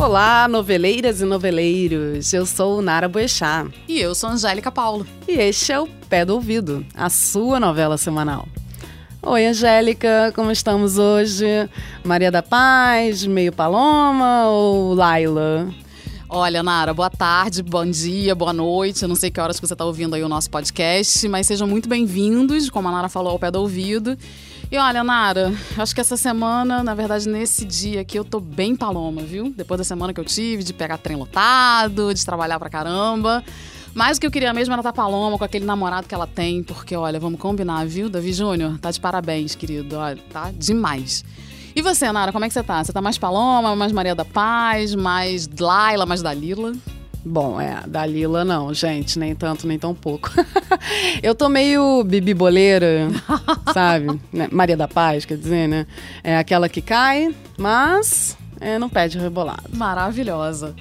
Olá, noveleiras e noveleiros. Eu sou Nara Boechat. E eu sou Angélica Paulo. E este é o Pé do Ouvido, a sua novela semanal. Oi, Angélica, como estamos hoje? Maria da Paz, meio Paloma ou Laila? Olha, Nara, boa tarde, bom dia, boa noite. Eu não sei que horas que você está ouvindo aí o nosso podcast, mas sejam muito bem-vindos, como a Nara falou, ao pé do ouvido. E olha, Nara, acho que essa semana, na verdade, nesse dia aqui, eu tô bem paloma, viu? Depois da semana que eu tive, de pegar trem lotado, de trabalhar pra caramba. Mas o que eu queria mesmo era estar tá paloma com aquele namorado que ela tem, porque, olha, vamos combinar, viu, Davi Júnior? Tá de parabéns, querido. Olha, tá demais. E você, Nara, como é que você tá? Você tá mais paloma, mais Maria da Paz, mais Laila, mais Dalila? Bom, é, Dalila não, gente, nem tanto, nem tão pouco. eu tô meio bibiboleira, sabe? Né, Maria da Paz, quer dizer, né? É aquela que cai, mas é, não pede rebolado. Maravilhosa.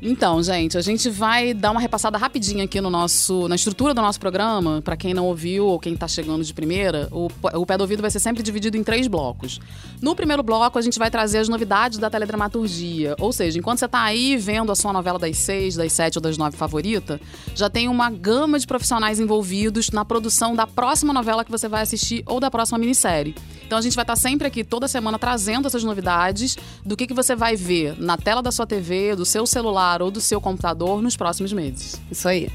Então, gente, a gente vai dar uma repassada rapidinha aqui no nosso, na estrutura do nosso programa. Para quem não ouviu ou quem está chegando de primeira, o, o pé do ouvido vai ser sempre dividido em três blocos. No primeiro bloco, a gente vai trazer as novidades da teledramaturgia. Ou seja, enquanto você está aí vendo a sua novela das seis, das sete ou das nove favorita, já tem uma gama de profissionais envolvidos na produção da próxima novela que você vai assistir ou da próxima minissérie. Então a gente vai estar tá sempre aqui toda semana trazendo essas novidades do que, que você vai ver na tela da sua TV, do seu celular celular ou do seu computador nos próximos meses. Isso aí.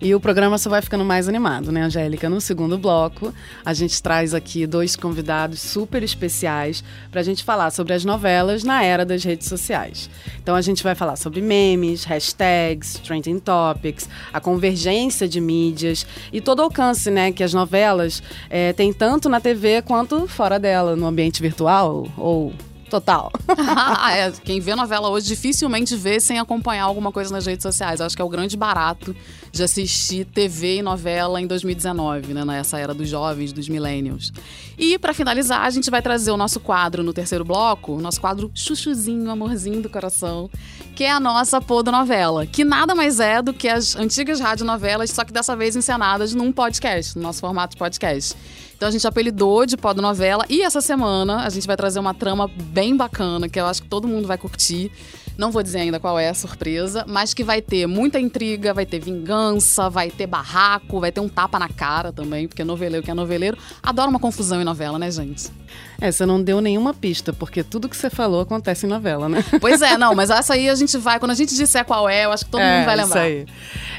E o programa só vai ficando mais animado, né, Angélica? No segundo bloco, a gente traz aqui dois convidados super especiais para a gente falar sobre as novelas na era das redes sociais. Então a gente vai falar sobre memes, hashtags, trending topics, a convergência de mídias e todo o alcance, né, que as novelas é, têm tanto na TV quanto fora dela, no ambiente virtual ou Total. é, quem vê novela hoje dificilmente vê sem acompanhar alguma coisa nas redes sociais. acho que é o grande barato de assistir TV e novela em 2019, né? Nessa era dos jovens, dos millennials. E para finalizar, a gente vai trazer o nosso quadro no terceiro bloco, o nosso quadro chuchuzinho, amorzinho do coração, que é a nossa novela, que nada mais é do que as antigas radionovelas, só que dessa vez encenadas num podcast, no nosso formato de podcast. Então a gente apelidou de novela e essa semana a gente vai trazer uma trama bem bacana que eu acho que todo mundo vai curtir. Não vou dizer ainda qual é a surpresa, mas que vai ter muita intriga, vai ter vingança, vai ter barraco, vai ter um tapa na cara também, porque noveleiro que é noveleiro adora uma confusão em novela, né, gente? É, você não deu nenhuma pista, porque tudo que você falou acontece em novela, né? Pois é, não, mas essa aí a gente vai, quando a gente disser qual é, eu acho que todo é, mundo vai lembrar. Isso aí.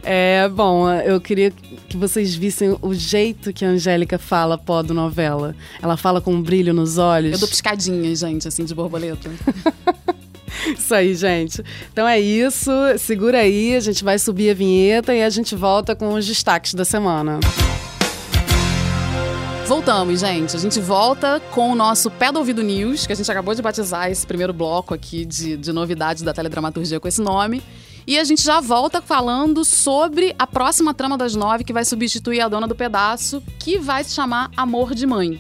É, bom, eu queria que vocês vissem o jeito que a Angélica fala pó do novela. Ela fala com um brilho nos olhos. Eu dou piscadinhas, gente, assim, de borboleta. Isso aí, gente. Então é isso. Segura aí, a gente vai subir a vinheta e a gente volta com os destaques da semana. Voltamos, gente. A gente volta com o nosso Pé do Ouvido News, que a gente acabou de batizar esse primeiro bloco aqui de, de novidades da teledramaturgia com esse nome. E a gente já volta falando sobre a próxima trama das nove que vai substituir a dona do pedaço, que vai se chamar Amor de Mãe.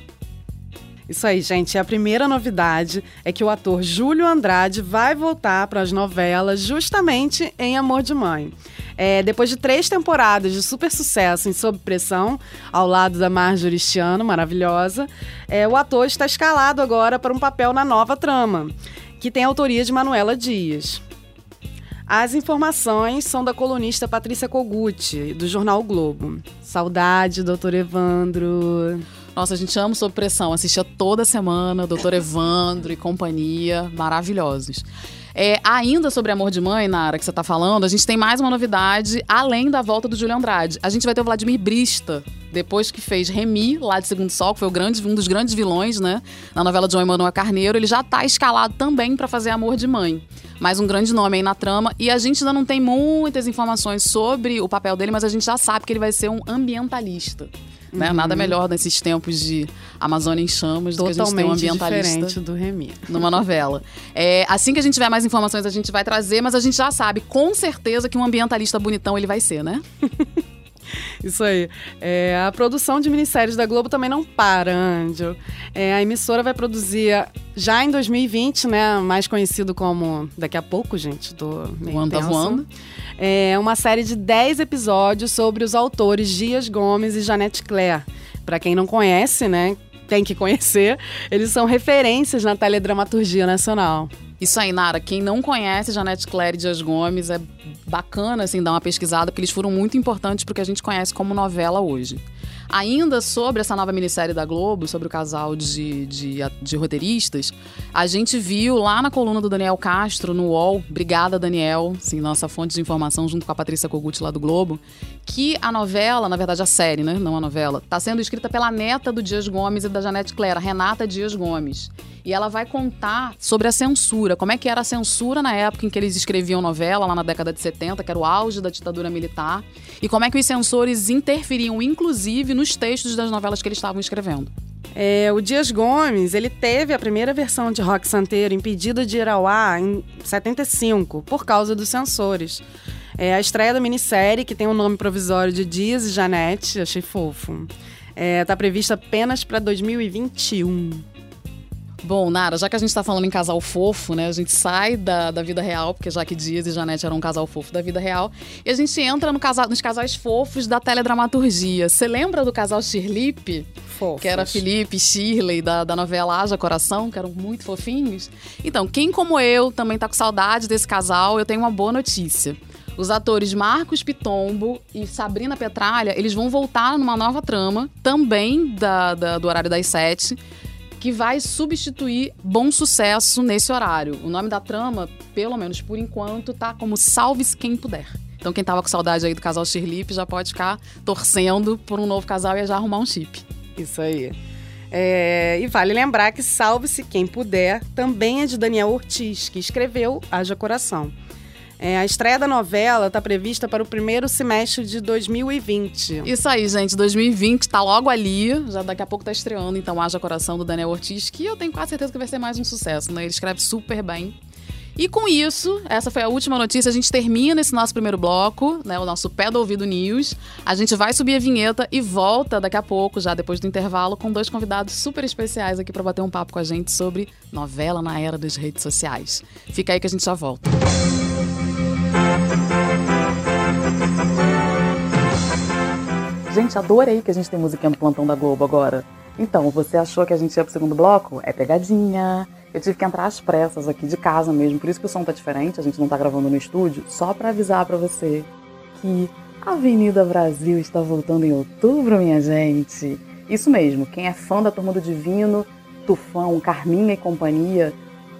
Isso aí, gente. A primeira novidade é que o ator Júlio Andrade vai voltar para as novelas justamente em Amor de Mãe. É, depois de três temporadas de super sucesso em Sob Pressão, ao lado da Marjorie Stiano, maravilhosa, é, o ator está escalado agora para um papel na nova trama, que tem a autoria de Manuela Dias. As informações são da colunista Patrícia Kogut, do jornal o Globo. Saudade, doutor Evandro. Nossa, a gente ama Sob Pressão. Assistia toda semana, Doutor Evandro e companhia, maravilhosos. É, ainda sobre Amor de Mãe, Nara, que você está falando, a gente tem mais uma novidade, além da volta do Júlio Andrade. A gente vai ter o Vladimir Brista, depois que fez Remy, lá de Segundo Sol, que foi grande, um dos grandes vilões, né? Na novela de João Emanuel Carneiro, ele já está escalado também para fazer Amor de Mãe. Mais um grande nome aí na trama. E a gente ainda não tem muitas informações sobre o papel dele, mas a gente já sabe que ele vai ser um ambientalista. Né? Uhum. Nada melhor nesses tempos de Amazônia em chamas do que a gente ter um ambientalista diferente do Remy. numa novela. É, assim que a gente tiver mais informações, a gente vai trazer, mas a gente já sabe com certeza que um ambientalista bonitão ele vai ser, né? Isso aí. É, a produção de minisséries da Globo também não para, Angel. É, a emissora vai produzir já em 2020, né? Mais conhecido como daqui a pouco, gente. Tô meio voando, tá voando. É uma série de 10 episódios sobre os autores Dias Gomes e Janete Claire. Para quem não conhece, né? Tem que conhecer. Eles são referências na teledramaturgia nacional. Isso aí, Nara. Quem não conhece Janete Claire e Dias Gomes, é bacana assim, dar uma pesquisada, porque eles foram muito importantes porque a gente conhece como novela hoje. Ainda sobre essa nova minissérie da Globo, sobre o casal de, de, de, roteiristas, a gente viu lá na coluna do Daniel Castro, no UOL, obrigada Daniel, assim, nossa fonte de informação junto com a Patrícia Kogut lá do Globo, que a novela, na verdade a série, né, não a novela, está sendo escrita pela neta do Dias Gomes e da Janete Clara, Renata Dias Gomes. E ela vai contar sobre a censura, como é que era a censura na época em que eles escreviam novela, lá na década de 70, que era o auge da ditadura militar, e como é que os censores interferiam, inclusive, nos textos das novelas que eles estavam escrevendo. É, o Dias Gomes, ele teve a primeira versão de Rock Santeiro impedida de ir ao ar em 75, por causa dos censores. É a estreia da minissérie, que tem o um nome provisório de Dias e Janete, achei fofo. Está é, tá prevista apenas para 2021. Bom, Nara, já que a gente tá falando em casal fofo, né? A gente sai da, da vida real, porque já que Dias e Janete eram um casal fofo da vida real, e a gente entra no casal, nos casais fofos da teledramaturgia. Você lembra do casal Shirlip? Fofos. Que era Felipe e Shirley, da, da novela Haja Coração, que eram muito fofinhos. Então, quem como eu também tá com saudade desse casal, eu tenho uma boa notícia. Os atores Marcos Pitombo e Sabrina Petralha, eles vão voltar numa nova trama, também da, da do horário das sete que vai substituir Bom Sucesso nesse horário. O nome da trama, pelo menos por enquanto, tá como Salve-se Quem Puder. Então quem tava com saudade aí do casal Shirlip já pode ficar torcendo por um novo casal e já arrumar um chip. Isso aí. É, e vale lembrar que Salve-se Quem Puder também é de Daniel Ortiz, que escreveu Haja Coração. É, a estreia da novela está prevista para o primeiro semestre de 2020. Isso aí, gente. 2020 está logo ali. Já daqui a pouco está estreando, então, Haja Coração do Daniel Ortiz, que eu tenho quase certeza que vai ser mais um sucesso, né? Ele escreve super bem. E com isso, essa foi a última notícia. A gente termina esse nosso primeiro bloco, né? O nosso pé do ouvido news. A gente vai subir a vinheta e volta daqui a pouco, já depois do intervalo, com dois convidados super especiais aqui para bater um papo com a gente sobre novela na era das redes sociais. Fica aí que a gente já volta. Gente, adorei que a gente tem musiquinha no plantão da Globo agora. Então, você achou que a gente ia pro segundo bloco? É pegadinha. Eu tive que entrar às pressas aqui de casa mesmo, por isso que o som tá diferente, a gente não tá gravando no estúdio, só para avisar para você que a Avenida Brasil está voltando em outubro, minha gente. Isso mesmo, quem é fã da Turma do Divino, Tufão, Carminha e companhia,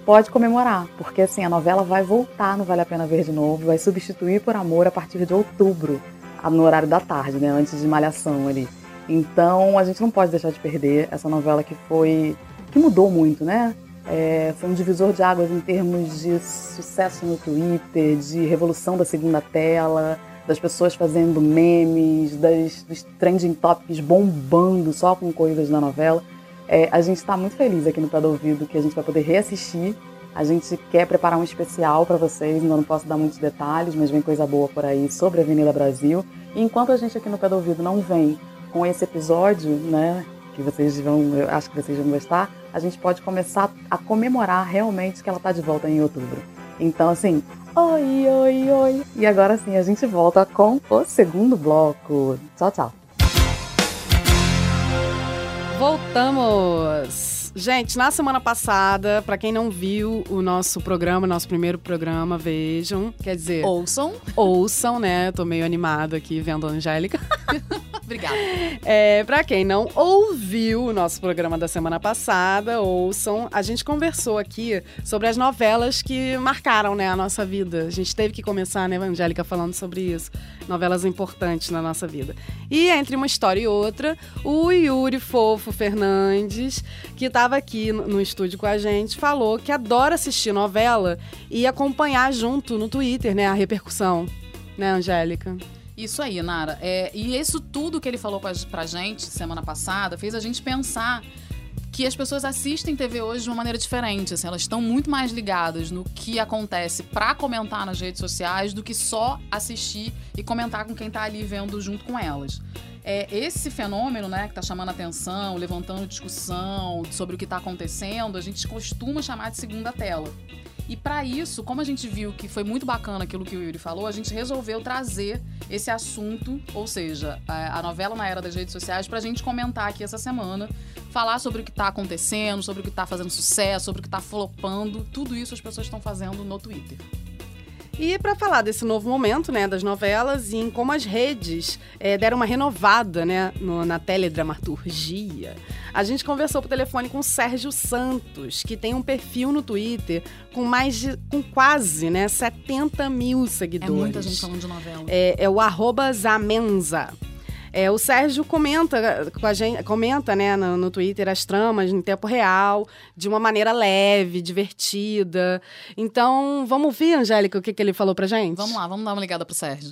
pode comemorar, porque assim, a novela vai voltar no Vale a Pena Ver de novo, vai substituir por Amor a partir de outubro, no horário da tarde, né, antes de Malhação ali. Então, a gente não pode deixar de perder essa novela que foi que mudou muito, né? É, foi um divisor de águas em termos de sucesso no Twitter, de revolução da segunda tela, das pessoas fazendo memes, das, dos trending topics bombando só com coisas da novela. É, a gente está muito feliz aqui no do Ouvido que a gente vai poder reassistir. A gente quer preparar um especial para vocês, ainda não posso dar muitos detalhes, mas vem coisa boa por aí sobre a Avenida Brasil. E enquanto a gente aqui no Pé do Ouvido não vem com esse episódio, né, que vocês vão, eu acho que vocês vão gostar, a gente pode começar a comemorar realmente que ela está de volta em outubro. Então, assim, oi, oi, oi. E agora sim, a gente volta com o segundo bloco. Tchau, tchau. Voltamos! Gente, na semana passada, para quem não viu o nosso programa, nosso primeiro programa, vejam. Quer dizer. Ouçam. Ouçam, né? Tô meio animado aqui vendo a Angélica. Obrigada. É, para quem não ouviu o nosso programa da semana passada, ouçam. A gente conversou aqui sobre as novelas que marcaram né, a nossa vida. A gente teve que começar, né, Angélica, falando sobre isso. Novelas importantes na nossa vida. E entre uma história e outra, o Yuri Fofo Fernandes, que estava aqui no, estúdio com a gente, falou que adora assistir novela e acompanhar junto no Twitter, né, a repercussão. Né, Angélica? Isso aí, Nara. É, e isso tudo que ele falou pra gente semana passada fez a gente pensar que as pessoas assistem TV hoje de uma maneira diferente. Assim, elas estão muito mais ligadas no que acontece para comentar nas redes sociais do que só assistir e comentar com quem está ali vendo junto com elas. É, esse fenômeno, né, que está chamando atenção, levantando discussão sobre o que está acontecendo, a gente costuma chamar de segunda tela. E para isso, como a gente viu que foi muito bacana aquilo que o Yuri falou, a gente resolveu trazer esse assunto, ou seja, a, novela na era das redes sociais, pra gente comentar aqui essa semana, falar sobre o que tá acontecendo, sobre o que tá fazendo sucesso, sobre o que tá flopando, tudo isso as pessoas estão fazendo no Twitter. E para falar desse novo momento, né, das novelas e em como as redes é, deram uma renovada, né, no, na teledramaturgia, a gente conversou por telefone com o Sérgio Santos, que tem um perfil no Twitter com mais de, com quase, né, 70 mil seguidores. É muita gente falando de novela. É, é o arroba Zamenza. É, o Sérgio comenta com a gente, comenta, né, no, no, Twitter as tramas em tempo real, de uma maneira leve, divertida. Então, vamos ouvir, Angélica, o que, que ele falou pra gente? Vamos lá, vamos dar uma ligada pro Sérgio.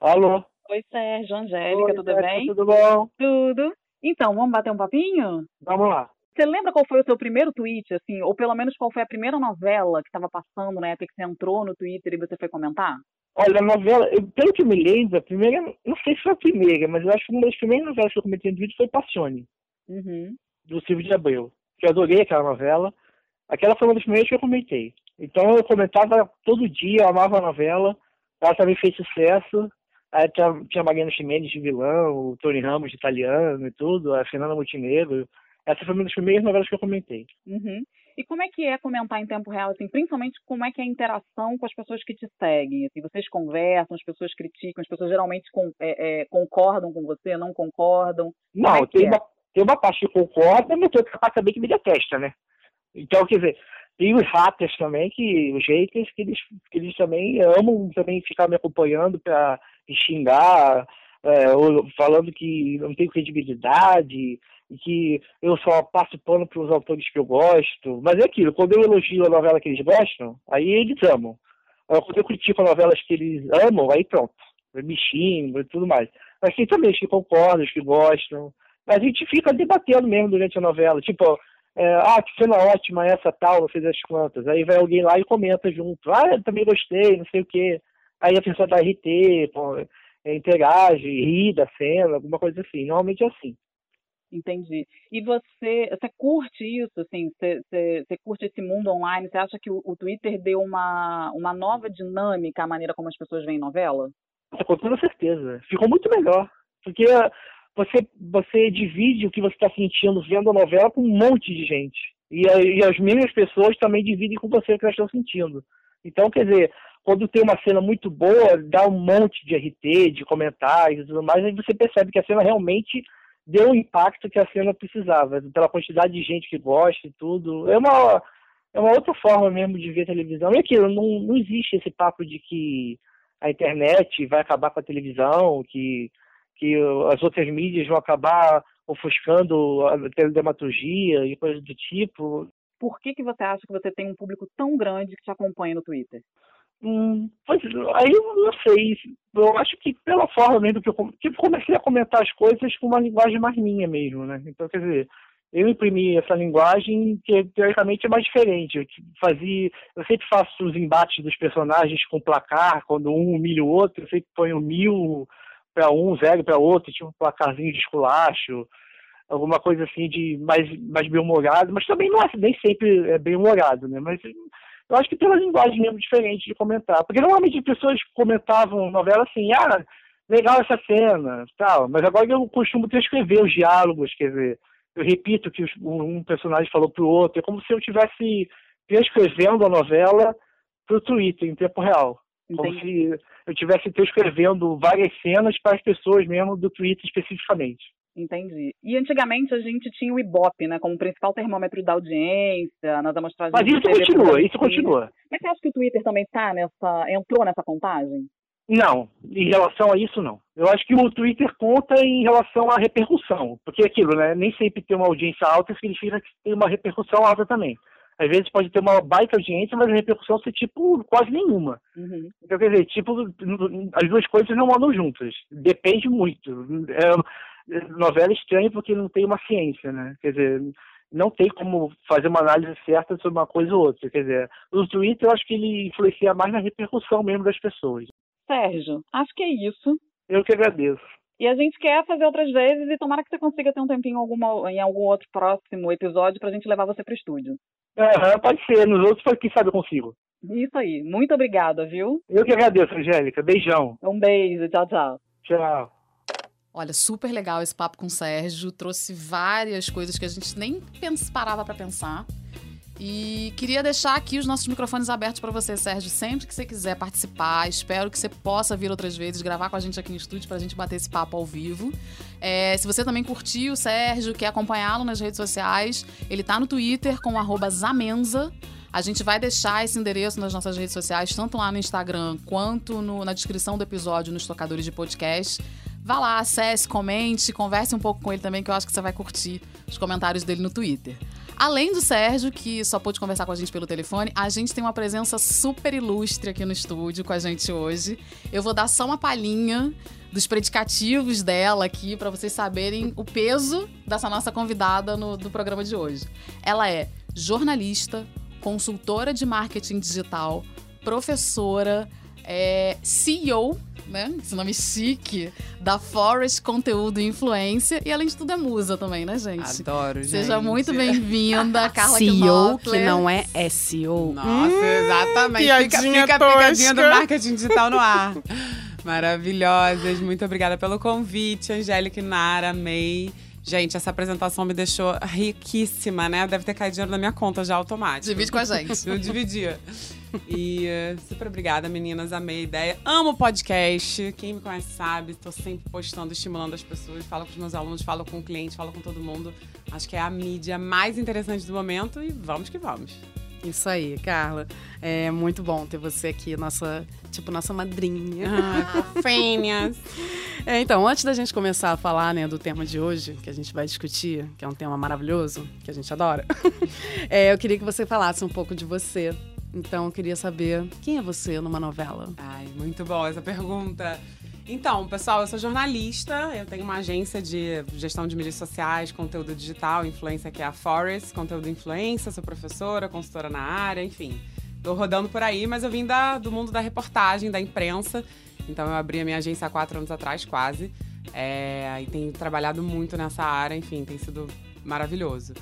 Alô? Oi, Sérgio, Angélica, Oi, tudo Sérgio, bem? Tudo bom? Tudo. Então, vamos bater um papinho? Vamos lá. Você lembra qual foi o seu primeiro tweet, assim, ou pelo menos qual foi a primeira novela que estava passando na época que você entrou no Twitter e você foi comentar? Olha, a novela, eu, pelo que me lembro, a primeira, não sei se foi a primeira, mas eu acho que uma das primeiras novelas que eu comentei no Twitter foi Passione, uhum. do Silvio de Abreu, que eu adorei aquela novela. Aquela foi uma das primeiras que eu comentei. Então eu comentava todo dia, eu amava a novela, ela também fez sucesso. Aí tinha, tinha Mariana Ximenes de vilão, o Tony Ramos de italiano e tudo, a Fernanda Montenegro. Essa foi uma das primeiras novelas que eu comentei. Uhum. E como é que é comentar em tempo real, assim, principalmente como é que é a interação com as pessoas que te seguem? Assim, vocês conversam, as pessoas criticam, as pessoas geralmente com, é, é, concordam com você, não concordam? Não, é tem, é? uma, tem uma parte que concorda, mas tem outra parte também que me detesta, né? Então, quer dizer, tem os haters também, que, os haters, que eles, que eles também amam também ficar me acompanhando para xingar, é, ou falando que não tenho credibilidade, e que eu só passo pano para os autores que eu gosto. Mas é aquilo, quando eu elogio a novela que eles gostam, aí eles amam. Agora, quando eu critico novelas que eles amam, aí pronto, me xingo e tudo mais. Mas tem também os que concordam, os que gostam. Mas a gente fica debatendo mesmo durante a novela. Tipo, é, ah, que cena ótima essa tal, não sei das quantas. Aí vai alguém lá e comenta junto. Ah, eu também gostei, não sei o quê. Aí a pessoa dá RT, pô, interage, ri da cena, alguma coisa assim. Normalmente é assim. Entendi. E você, você curte isso, assim? Você, você, você curte esse mundo online? Você acha que o, o, Twitter deu uma, uma nova dinâmica à maneira como as pessoas veem novela? Com toda certeza. Ficou muito melhor. Porque você, você divide o que você está sentindo vendo a novela com um monte de gente. E, e as mesmas pessoas também dividem com você o que elas estão sentindo. Então, quer dizer, quando tem uma cena muito boa, dá um monte de RT, de comentários e tudo mais, aí você percebe que a cena realmente deu o impacto que a cena precisava, pela quantidade de gente que gosta e tudo. É uma, é uma outra forma mesmo de ver televisão. E aquilo, não, não existe esse papo de que a internet vai acabar com a televisão, que, que as outras mídias vão acabar ofuscando a teledramaturgia e coisas do tipo. Por que, que você acha que você tem um público tão grande que te acompanha no Twitter? Hum, pois, aí eu não sei. Eu acho que pela forma mesmo que eu, que comecei a comentar as coisas com uma linguagem mais minha mesmo, né? Então, quer dizer, eu imprimi essa linguagem que teoricamente é mais diferente. Eu fazia, eu sempre faço os embates dos personagens com placar, quando um humilha o outro, eu sempre ponho mil para um, zero para outro, tipo um placarzinho de esculacho, alguma coisa assim de mais, mais bem-humorado, mas também não é, nem sempre é bem-humorado, né? Mas eu acho que pela linguagem mesmo diferente de comentar. Porque normalmente as pessoas comentavam novela assim, ah, legal essa cena, tal. Mas agora eu costumo transcrever os diálogos, quer dizer, eu repito que um personagem falou pro outro. É como se eu estivesse transcrevendo a novela pro Twitter em tempo real. Como se eu estivesse transcrevendo várias cenas para as pessoas mesmo do Twitter especificamente. Entendi. E antigamente a gente tinha o Ibope, né, como principal termômetro da audiência, nas amostragens. Mas isso continua, isso continua. Mas você acha que o Twitter também tá nessa, entrou nessa contagem? Não, em relação a isso não. Eu acho que o Twitter conta em relação à repercussão, porque é aquilo, né, nem sempre ter uma audiência alta significa que tem uma repercussão alta também. Às vezes pode ter uma baita audiência, mas a repercussão ser tipo quase nenhuma. Uhum. Então, quer dizer, tipo, as duas coisas não andam juntas. Depende muito. É, novela estranha porque não tem uma ciência, né? Quer dizer, não tem como fazer uma análise certa sobre uma coisa ou outra. Quer dizer, o Twitter eu acho que ele influencia mais na repercussão mesmo das pessoas. Sérgio, acho que é isso. Eu que agradeço. E a gente quer fazer outras vezes e tomara que você consiga ter um tempinho alguma, em algum outro próximo episódio pra gente levar você pro estúdio. Aham, pode ser. Nos outros, quem sabe eu consigo. Isso aí. Muito obrigada, viu? Eu que agradeço, Angélica. Beijão. Um beijo. Tchau, tchau. Tchau. Olha, super legal esse papo com o Sérgio. Trouxe várias coisas que a gente nem parava pra pensar. E queria deixar aqui os nossos microfones abertos para você, Sérgio, sempre que você quiser participar. Espero que você possa vir outras vezes, gravar com a gente aqui no estúdio para a gente bater esse papo ao vivo. É, se você também curtiu o Sérgio, quer acompanhá-lo nas redes sociais, ele tá no Twitter com Zamenza. A gente vai deixar esse endereço nas nossas redes sociais, tanto lá no Instagram quanto no- na descrição do episódio nos tocadores de podcast. Vá lá, acesse, comente, converse um pouco com ele também, que eu acho que você vai curtir os comentários dele no Twitter. Além do Sérgio, que só pôde conversar com a gente pelo telefone, a gente tem uma presença super ilustre aqui no estúdio com a gente hoje. Eu vou dar só uma palhinha dos predicativos dela aqui para vocês saberem o peso dessa nossa convidada no, do programa de hoje. Ela é jornalista, consultora de marketing digital, professora, é, CEO, né? Esse nome chique, da Forest Conteúdo e Influência. E além de tudo é musa também, né, gente? Adoro, Seja gente. muito bem-vinda, Carla CEO, que não é SEO. Nossa, exatamente. Fica, piadinha fica a pegadinha do marketing digital no ar. Maravilhosas. Muito obrigada pelo convite, Angélica e Nara. Amei. Gente, essa apresentação me deixou riquíssima, né? Deve ter caído dinheiro na minha conta já automático. Divide com a gente. Eu dividia. E eh, super obrigada, meninas. Amei a ideia. Amo podcast. Quem me conhece sabe. Tô sempre postando, estimulando as pessoas. Falo com os meus alunos, falo com o cliente, falo com todo mundo. Acho que é a mídia mais interessante do momento e vamos que vamos. Isso aí, Carla. É muito bom ter você aqui, nossa, tipo, nossa madrinha. Ah, fofinhas. É, então, antes da gente começar a falar né, do tema de hoje, que a gente vai discutir, que é um tema maravilhoso, que a gente adora, é, eu queria que você falasse um pouco de você. Então, eu queria saber quem é você numa novela. Ai, muito bom essa pergunta. Então, pessoal, eu sou jornalista, eu tenho uma agência de gestão de mídias sociais, conteúdo digital, influência que é a Forest, conteúdo influência, sou professora, consultora na área, enfim. Tô rodando por aí, mas eu vim da- do mundo da reportagem, da imprensa. Então eu abri a minha agência há quatro anos atrás, quase. É, e tenho trabalhado muito nessa área, enfim, tem sido maravilhoso.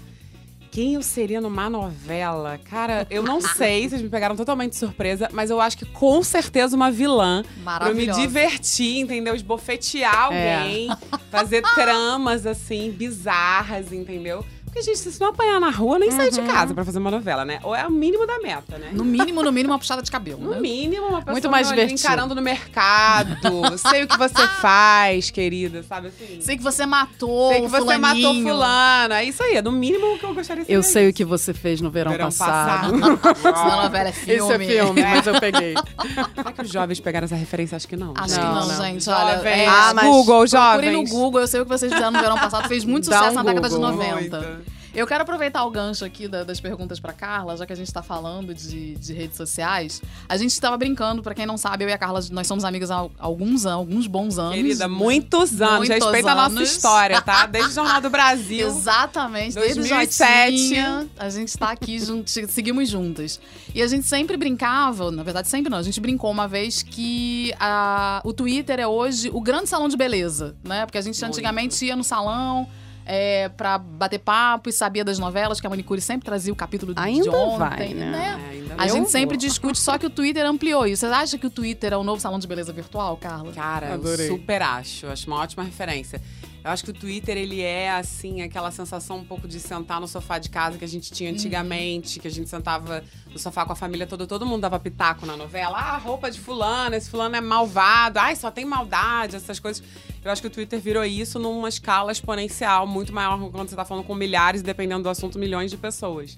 Quem eu seria numa novela? Cara, eu não sei, vocês me pegaram totalmente de surpresa, mas eu acho que com certeza uma vilã. Pra eu me divertir, entendeu? Esbofetear É. alguém, fazer tramas assim, bizarras, entendeu? Porque, gente, se não apanhar na rua, nem sai de casa pra fazer uma novela, né? Ou é o mínimo da meta, né? No mínimo, no mínimo, uma puxada de cabelo. No né? mínimo, uma pessoa Muito mais divertido. encarando no mercado. sei o que você faz, querida, sabe assim? Sei que você matou Sei que você matou fulaninho. fulano. É isso aí, é no mínimo que eu gostaria de Eu sei o que você fez no verão, Verão passado. Senão a novela é filme. Isso é filme, mas eu peguei. Será que os jovens pegaram essa referência? Acho que não. Acho Não, que não, não. gente. Olha, Jovens. é, Ah, mas Google, procurem no jovens. Google. Eu sei o que vocês fizeram no verão passado. Fez muito Dá sucesso um na década de Google. 90. Muito. Eu quero aproveitar o gancho aqui da- das perguntas pra Carla, já que a gente tá falando de, de redes sociais. A gente estava brincando, pra quem não sabe, eu e a Carla, nós somos amigas há alguns anos, alguns bons anos. Querida, muitos anos. Muitos Respeita a nossa anos. história, tá? Desde o Jornal do Brasil. Exatamente, desde 2007. Jotinha, a gente tá aqui, jun- seguimos juntas. E a gente sempre brincava, na verdade sempre não, a gente brincou uma vez que a- o Twitter é hoje o grande salão de beleza, né? Porque a gente Muito. antigamente ia no salão é, pra bater papo e sabia das novelas, que a manicure sempre trazia o capítulo de Ainda ontem, vai, né? É, ainda A gente sempre discute, só que o Twitter ampliou isso. Você acha que o Twitter é o novo salão de beleza virtual, Carla? Cara, Adorei. eu super acho. Acho uma ótima referência. Eu acho que o Twitter, ele é, assim, aquela sensação um pouco de sentar no sofá de casa que a gente tinha antigamente, que a gente sentava no sofá com a família toda, todo mundo dava pitaco na novela. Ah, roupa de fulano, esse fulano é malvado. Ai, só tem maldade, essas coisas. Eu acho que o Twitter virou isso numa escala exponencial, muito maior quando você tá falando com milhares, dependendo do assunto, milhões de pessoas.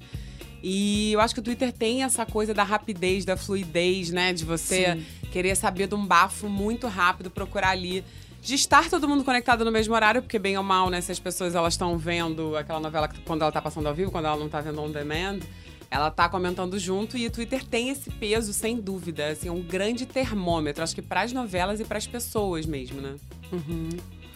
E eu acho que o Twitter tem essa coisa da rapidez, da fluidez, né? De você querer saber de um bafo muito rápido, procurar ali. De estar todo mundo conectado no mesmo horário, porque bem ou mal, né? Se as pessoas elas estão vendo aquela novela quando ela tá passando ao vivo, quando ela não tá vendo on demand, ela tá comentando junto e o Twitter tem esse peso, sem dúvida. Assim, é um grande termômetro, acho que para as novelas e para as pessoas mesmo, né?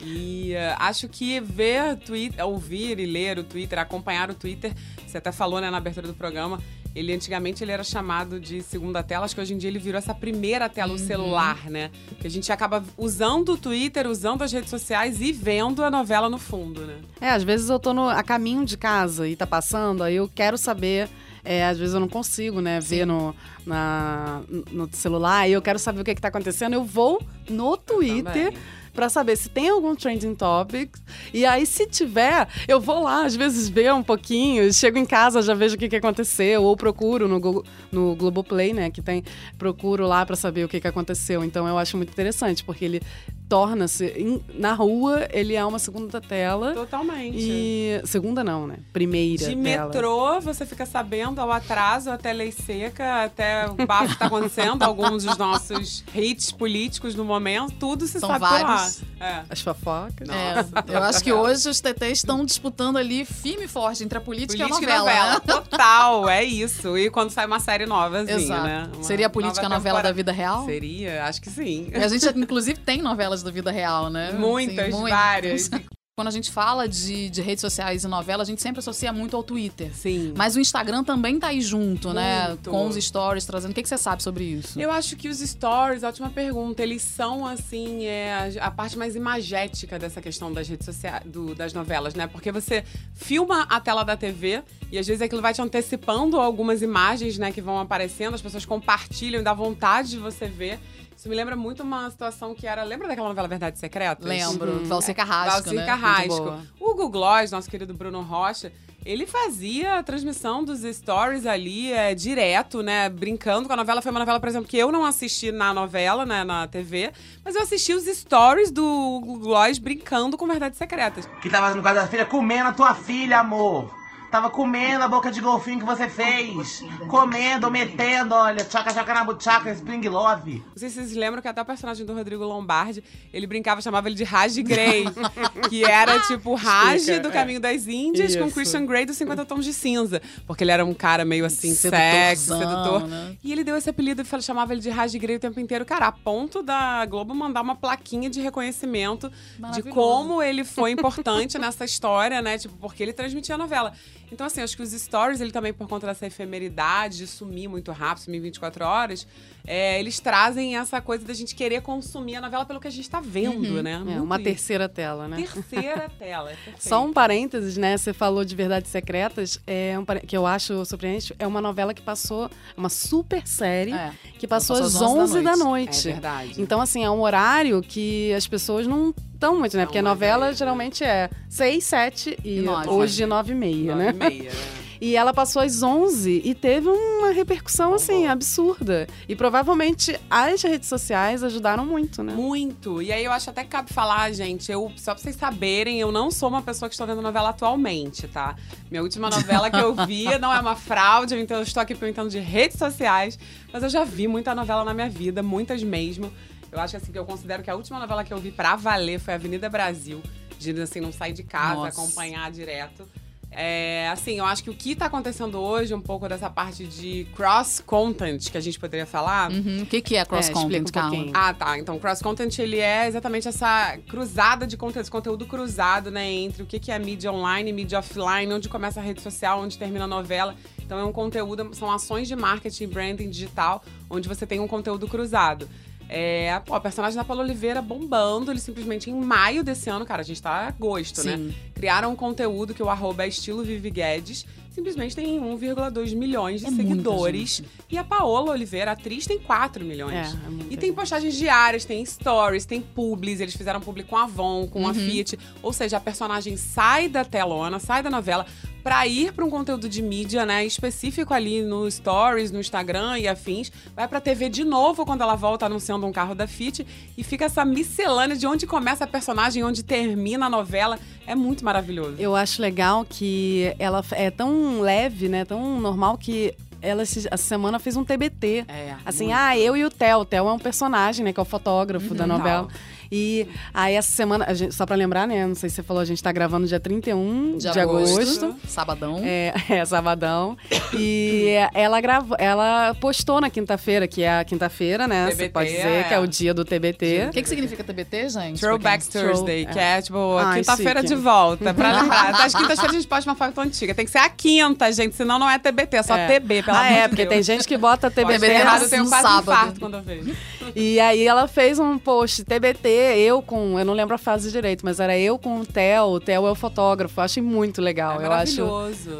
E eh, acho que ver Twitter, ouvir e ler o Twitter, acompanhar o Twitter, você até falou né, na abertura do programa, Ele antigamente ele era chamado de segunda tela, acho que hoje em dia ele virou essa primeira tela, Uhum. o celular, né? Que a gente acaba usando o Twitter, usando as redes sociais e vendo a novela no fundo, né? É, às vezes eu tô no, a caminho de casa e tá passando, aí eu quero saber. é, às vezes eu não consigo, né, ver no, na, no celular, e eu quero saber o que, que tá acontecendo. Eu vou no Twitter Também. Pra saber se tem algum trending topic. E aí, se tiver, eu vou lá, às vezes, ver um pouquinho. Chego em casa, já vejo o que, que aconteceu. Ou procuro no, Google, no Globoplay, né? Que tem. Procuro lá pra saber o que, que aconteceu. Então, eu acho muito interessante, porque ele torna-se. Na rua, ele é uma segunda tela. Totalmente. E. Segunda não, né? Primeira De tela. metrô, você fica sabendo ao atraso, até lei seca, até o bafo que tá acontecendo, alguns dos nossos hits políticos no momento, tudo se São sabe vários. por lá. É. As fofocas. É, eu acho que hoje os TTs estão disputando ali firme e forte entre a política, Política e a novela. né? total, é isso. E quando sai uma série nova, assim, Exato. né? Uma Seria a política a novela da temporada. vida real? Seria, acho que sim. A gente, inclusive, tem novelas da vida real, né? Muitas, Assim, várias. Quando a gente fala de, de redes sociais e novela, a gente sempre associa muito ao Twitter. Sim. Mas o Instagram também tá aí junto, né? Muito. Com os stories trazendo. O que, que você sabe sobre isso? Eu acho que os stories, ótima pergunta, eles são, assim, é, a, parte mais imagética dessa questão das redes sociais, do- das novelas, né? Porque você filma a tela da TV e às vezes aquilo vai te antecipando algumas imagens, né, que vão aparecendo, as pessoas compartilham dá vontade de você ver. Isso me lembra muito uma situação que era. Lembra daquela novela Verdade Secreta? Lembro. Valcer Carrasco, Valcir né? Muito Carrasco. O Google Gloss, nosso querido Bruno Rocha, ele fazia a transmissão dos stories ali é, direto, né? Brincando com a novela. Foi uma novela, por exemplo, que eu não assisti na novela, né? Na TV. Mas eu assisti os stories do Google Gloss brincando com Verdades Secretas. Que tava no quarto da filha comendo a tua filha, amor. Tava comendo a boca de golfinho que você fez. Comendo, metendo, olha, tchaca tchaca na buchaca, Spring Love. Não sei se vocês lembram que até o personagem do Rodrigo Lombardi, ele brincava, chamava ele de Raj Grey. que era tipo o Raj Explica, do é. Caminho das Índias com Isso. Christian Grey dos 50 Tons de Cinza. Porque ele era um cara meio assim, sexy, sedutor. né? E ele deu esse apelido e chamava ele de Raj Grey o tempo inteiro. Cara, a ponto da Globo mandar uma plaquinha de reconhecimento de como ele foi importante nessa história, né? Tipo, porque ele transmitia a novela. Então, assim, acho que os stories, ele também, por conta dessa efemeridade, de sumir muito rápido, sumir em 24 horas, é, eles trazem essa coisa da gente querer consumir a novela pelo que a gente tá vendo, né? É, Muito uma isso. terceira tela, né? Terceira tela. é. Só um parênteses, né? Você falou de Verdades Secretas, é um que eu acho surpreendente. É uma novela que passou, uma super série, É. que passou, Passou às às 11 11 da da É noite. verdade. Então, assim, é um horário que as pessoas não estão muito, né? Não, Porque a novela é- geralmente é 6, 7 e, E nove. hoje 9 e meia, Nove né? e meia, né? E ela passou às 11 e teve uma repercussão, assim, absurda. E provavelmente as redes sociais ajudaram muito, né? Muito. E aí eu acho até que cabe falar, gente, eu, só pra vocês saberem, eu não sou uma pessoa que estou vendo novela atualmente, tá? Minha última novela que eu vi não é uma fraude, então eu estou aqui perguntando de redes sociais, mas eu já vi muita novela na minha vida, muitas mesmo. Eu acho assim que eu considero que a última novela que eu vi pra valer foi Avenida Brasil, de assim, não sair de casa, Nossa. acompanhar direto. É, assim, eu acho que o que tá acontecendo hoje, um pouco dessa parte de cross-content que a gente poderia falar, Uhum. O que, que é É, cross-content, explica um ah, tá. Então, cross-content, ele é exatamente essa cruzada de conteúdo, esse conteúdo cruzado, né, entre o que que é mídia online e mídia offline, onde começa a rede social, onde termina a novela. Então, é um conteúdo, são ações de marketing e branding digital, onde você tem um conteúdo cruzado. É, pô, a personagem da Paula Oliveira bombando, ele simplesmente em maio desse ano, cara, a gente tá agosto, né? Sim. Criaram um conteúdo que o arroba é estilo Vivi Guedes, simplesmente tem 1,2 milhões de É seguidores. gente. E a Paola Oliveira, atriz, tem 4 milhões. É, é E tem postagens diárias, tem stories, tem publis. Eles fizeram publi com a Avon, com a Uhum. Fiat. Ou seja, a personagem sai da telona, sai da novela pra ir pra um conteúdo de mídia, né, específico ali no stories, no Instagram e afins. Vai pra TV de novo quando ela volta anunciando um carro da Fiat e fica essa miscelânea de onde começa a personagem, onde termina a novela. É muito maravilhoso. Eu acho legal que ela é tão leve, né? Tão normal que ela essa semana fez um TBT. É. Assim, muito. ah, eu e o Theo. O Theo é um personagem, né? Que é o fotógrafo da Uhum. novela. E aí essa semana, a gente- só pra lembrar, né? Não sei se você falou, a gente tá gravando dia 31 de, agosto. Sabadão. É, é, sabadão. E ela gravou, ela postou na quinta-feira, que é a quinta-feira, né? Você TBT, pode dizer é. que é o dia do TBT. O que, que significa TBT, gente? Throwback Throw- Thursday, que é tipo Ai, quinta-feira chique. de volta. Pra lembrar. Das quintas-feiras a gente posta uma foto antiga. Tem que ser a quinta, gente, senão não é TBT, é só É. TB, pelo ah, é, de porque Deus. tem gente que bota TBT Pode errado, no eu tenho quase um sábado. infarto quando eu vejo. E aí ela fez um post TBT, eu com, eu não lembro a frase direito, mas era eu com o Theo, o Theo é o fotógrafo. Eu achei muito legal, É eu acho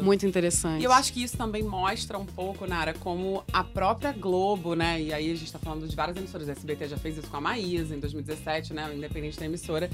muito interessante. E eu acho que isso também mostra um pouco, Nara, como a própria Globo, né? E aí a gente tá falando de várias emissoras. A SBT já fez isso com a Maísa em 2017, né? Independente da emissora.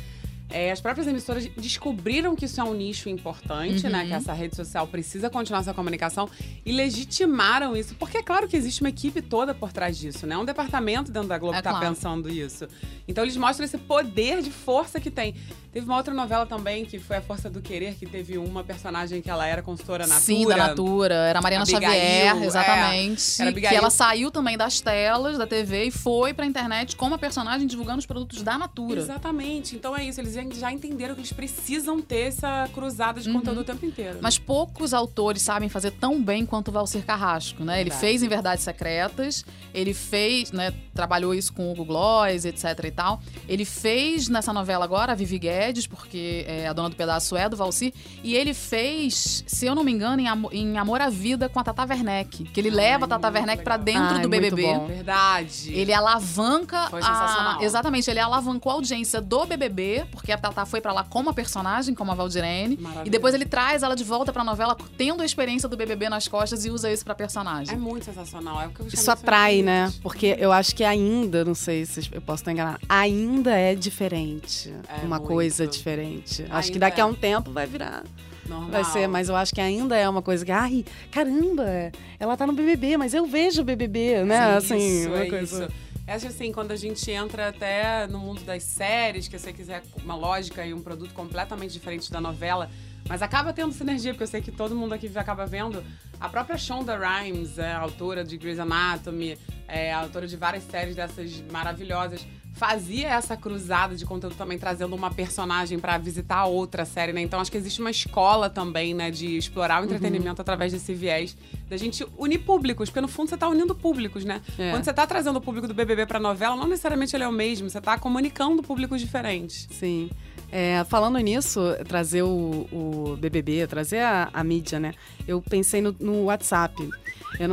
É, as próprias emissoras descobriram que isso é um nicho importante, Uhum. né? Que essa rede social precisa continuar essa comunicação e legitimaram isso. Porque é claro que existe uma equipe toda por trás disso, né? Um departamento dentro da Globo É tá claro. pensando isso. Então eles mostram esse poder de força que tem. Teve uma outra novela também, que foi A Força do Querer, que teve uma personagem que ela era consultora Natura. Sim, da Natura. Era a Mariana Abigail, Xavier, é. exatamente. Era Abigail. que ela saiu também das telas da TV e foi pra internet como a personagem divulgando os produtos da Natura. Exatamente. Então é isso. Eles já- entenderam que eles precisam ter essa cruzada de conteúdo o tempo inteiro. Uhum. Mas poucos autores sabem fazer tão bem quanto o Valcir Carrasco, né? Ele Verdade. fez em Verdades Secretas, ele fez, né? Trabalhou isso com o Hugo Gloss, etc e tal. Ele fez nessa novela agora a Vivi Guedes, porque é, a dona do pedaço é do Valcir. E ele fez, se eu não me engano, em, Amo- em Amor à Vida com a Tata Werneck. Que ele leva a Tata Werneck pra legal. dentro Ai, do muito BBB. bom. Verdade. Ele alavanca Foi a... sensacional. Exatamente, ele alavancou a audiência do BBB, porque a Tata foi pra lá como a personagem, como a Valdirene. E depois ele traz ela de volta pra novela, tendo a experiência do BBB nas costas e usa isso pra personagem. É muito sensacional. É porque os Isso caminhos são atrai, né? Porque eu acho que ainda, não sei se eu posso estar enganada, ainda é diferente. É uma muito. coisa diferente. acho que Ainda daqui a é. um tempo vai virar. Normal. Vai ser, mas eu acho que ainda é uma coisa que, ai, caramba, ela tá no BBB, mas eu vejo o BBB, né? Sim, assim, isso, uma é coisa. isso. Eu acho assim, quando a gente entra até no mundo das séries, que você quiser uma lógica e um produto completamente diferente da novela, mas acaba tendo sinergia, porque eu sei que todo mundo aqui acaba vendo. A própria Shonda Rhimes, é, autora de Grey's Anatomy, é, autora de várias séries dessas maravilhosas, fazia essa cruzada de conteúdo também, trazendo uma personagem pra visitar outra série, né? Então acho que existe uma escola também, né, de explorar o entretenimento através desse viés, da gente unir públicos, porque no fundo você tá unindo públicos, né? É. Quando você tá trazendo o público do BBB pra novela, não necessariamente ele é o mesmo, você tá comunicando públicos diferentes. Sim. É, falando nisso, trazer o, o BBB, trazer a, a mídia, né? Eu pensei no, no WhatsApp.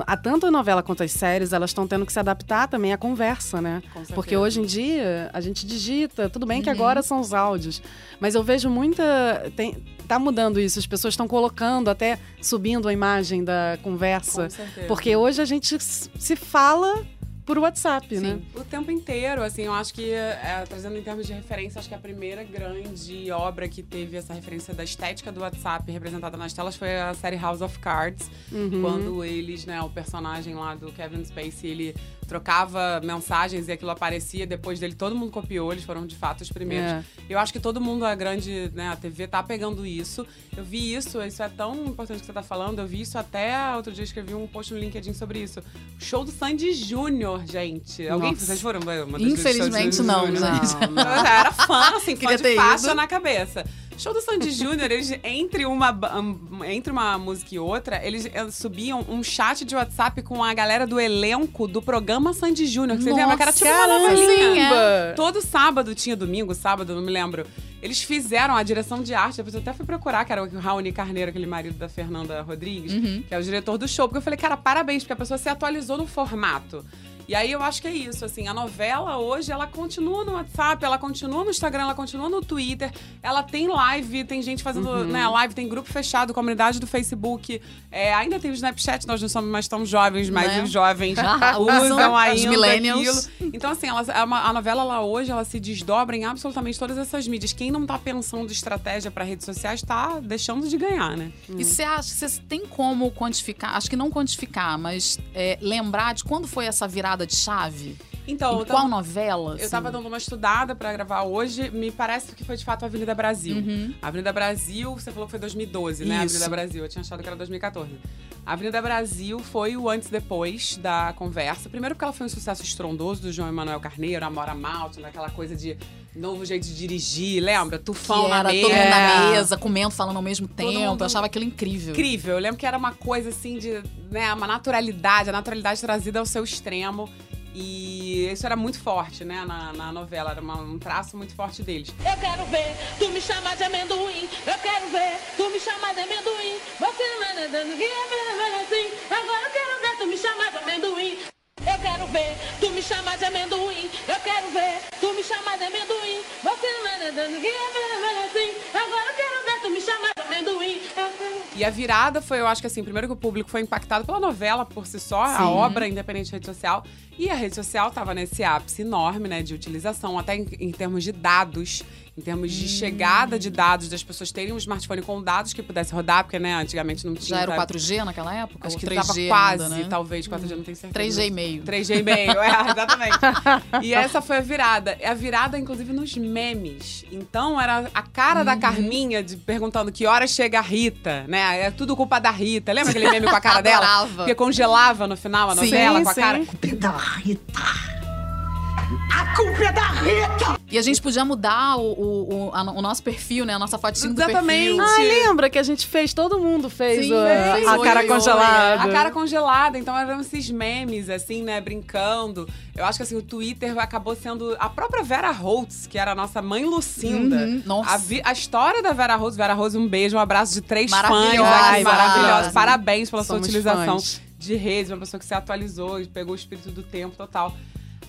A tanto a novela quanto as séries, elas estão tendo que se adaptar também à conversa, né? Porque hoje em dia a gente digita, tudo bem que agora são os áudios, mas eu vejo muita. Tem, tá mudando isso, as pessoas estão colocando, até subindo a imagem da conversa. Porque hoje a gente se fala por WhatsApp, né? Sim, o tempo inteiro, assim, eu acho que, é, trazendo em termos de referência, acho que a primeira grande obra que teve essa referência da estética do WhatsApp representada nas telas foi a série House of Cards, Uhum. quando eles, né, o personagem lá do Kevin Spacey, ele trocava mensagens e aquilo aparecia depois dele, todo mundo copiou, eles foram de fato os primeiros. É. Eu acho que todo mundo, a grande, né, a TV tá pegando isso. Eu vi isso, isso é tão importante que você tá falando, eu vi isso até outro dia, escrevi um post no LinkedIn sobre isso. Show do Sandy Júnior, gente. Alguém, Nossa. vocês foram? Infelizmente não, gente. Não, Eu era fã, assim, fã Queria de faixa ido. na cabeça. Show do Sandy Júnior, eles, entre uma, um, entre uma música e outra, eles subiam um chat de WhatsApp com a galera do elenco do programa Sandy Júnior. Que você lembra que era tipo uma Caramba! novelinha. Todo sábado tinha domingo, sábado, não me lembro. Eles fizeram a direção de arte, depois eu até fui procurar, que era o Raoni Carneiro, aquele marido da Fernanda Rodrigues, que é o diretor do show. Porque eu falei, cara, parabéns, porque a pessoa se atualizou no formato. E aí eu acho que é isso, assim, a novela hoje, ela continua no WhatsApp, ela continua no Instagram, ela continua no Twitter, ela tem live, tem gente fazendo né, live, tem grupo fechado, comunidade do Facebook, é, ainda tem o Snapchat, nós não somos mais tão jovens, mas Né? os jovens Usam, usam os ainda millennials. aquilo. Então, assim, ela, é a novela, ela hoje, ela se desdobra em absolutamente todas essas mídias. Quem não tá pensando estratégia para redes sociais tá deixando de ganhar, né? E você acha, você tem como quantificar, acho que não quantificar, mas é, lembrar de quando foi essa virada de chave? Então, em eu qual tava- novela? Eu assim? tava dando uma estudada pra gravar hoje, me parece que foi de fato a Avenida Brasil. Uhum. A Avenida Brasil, você falou que foi 2012, né? A Isso. Avenida Brasil, eu tinha achado que era 2014. A Avenida Brasil foi o antes e depois da conversa. Primeiro porque ela foi um sucesso estrondoso do João Emanuel Carneiro, Amora Malta, daquela coisa de Novo jeito de dirigir, lembra? Tufão que na era mesa. todo mundo na mesa, comendo, falando ao mesmo tempo. mundo- Eu achava aquilo incrível. Incrível. Eu lembro que era uma coisa assim de, né, uma naturalidade, a naturalidade trazida ao seu extremo. E isso era muito forte, né, na, na novela. Era uma- um traço muito forte deles. Eu quero ver tu me chamar de amendoim. Eu quero ver tu me chamar de amendoim. Você não é dando que é assim. Agora eu quero ver tu me chamar de amendoim. Eu quero ver tu me chamar de amendoim. Eu quero ver tu me chamar de amendoim. Você não é é assim. Agora eu quero ver tu me chamar de amendoim. E a virada foi, eu acho que assim, primeiro que o público foi impactado pela novela por si só, Sim. a obra independente de rede social. E a rede social tava nesse ápice enorme, né, de utilização, até em, em termos de dados, em termos Hum. de chegada de dados, das pessoas terem um smartphone com dados que pudesse rodar, porque, né, antigamente não tinha. Já era o sabe? 4G naquela época? Acho que 3G tava ainda, quase, né? talvez, 4G, não tenho certeza. 3G e meio. 3G e meio, é, exatamente. e essa foi a virada. É a virada, inclusive, nos memes. Então, era a cara Uhum. da Carminha de, perguntando que hora chega a Rita, né? É tudo culpa da Rita. Lembra aquele meme com a cara dela? Porque congelava no final a Sim, novela com a sim. cara. E a gente podia mudar o, o, o, a- o nosso perfil, né? A nossa fotinho do Exatamente. perfil. Ah, lembra que a gente fez, todo mundo fez Sim, o- fez. a Oi, cara oi, congelada. A cara congelada, então eram esses memes, assim, né, brincando. Eu acho que assim, o Twitter acabou sendo a própria Vera Holtz, que era a nossa mãe Lucinda. Uhum, nossa. A, vi- a história da Vera Rose, Vera Rose, um beijo, um abraço de três fãs. Maravilhosa. Ai, maravilhosa. Parabéns pela Somos sua utilização fãs. de redes, uma pessoa que se atualizou e pegou o espírito do tempo total.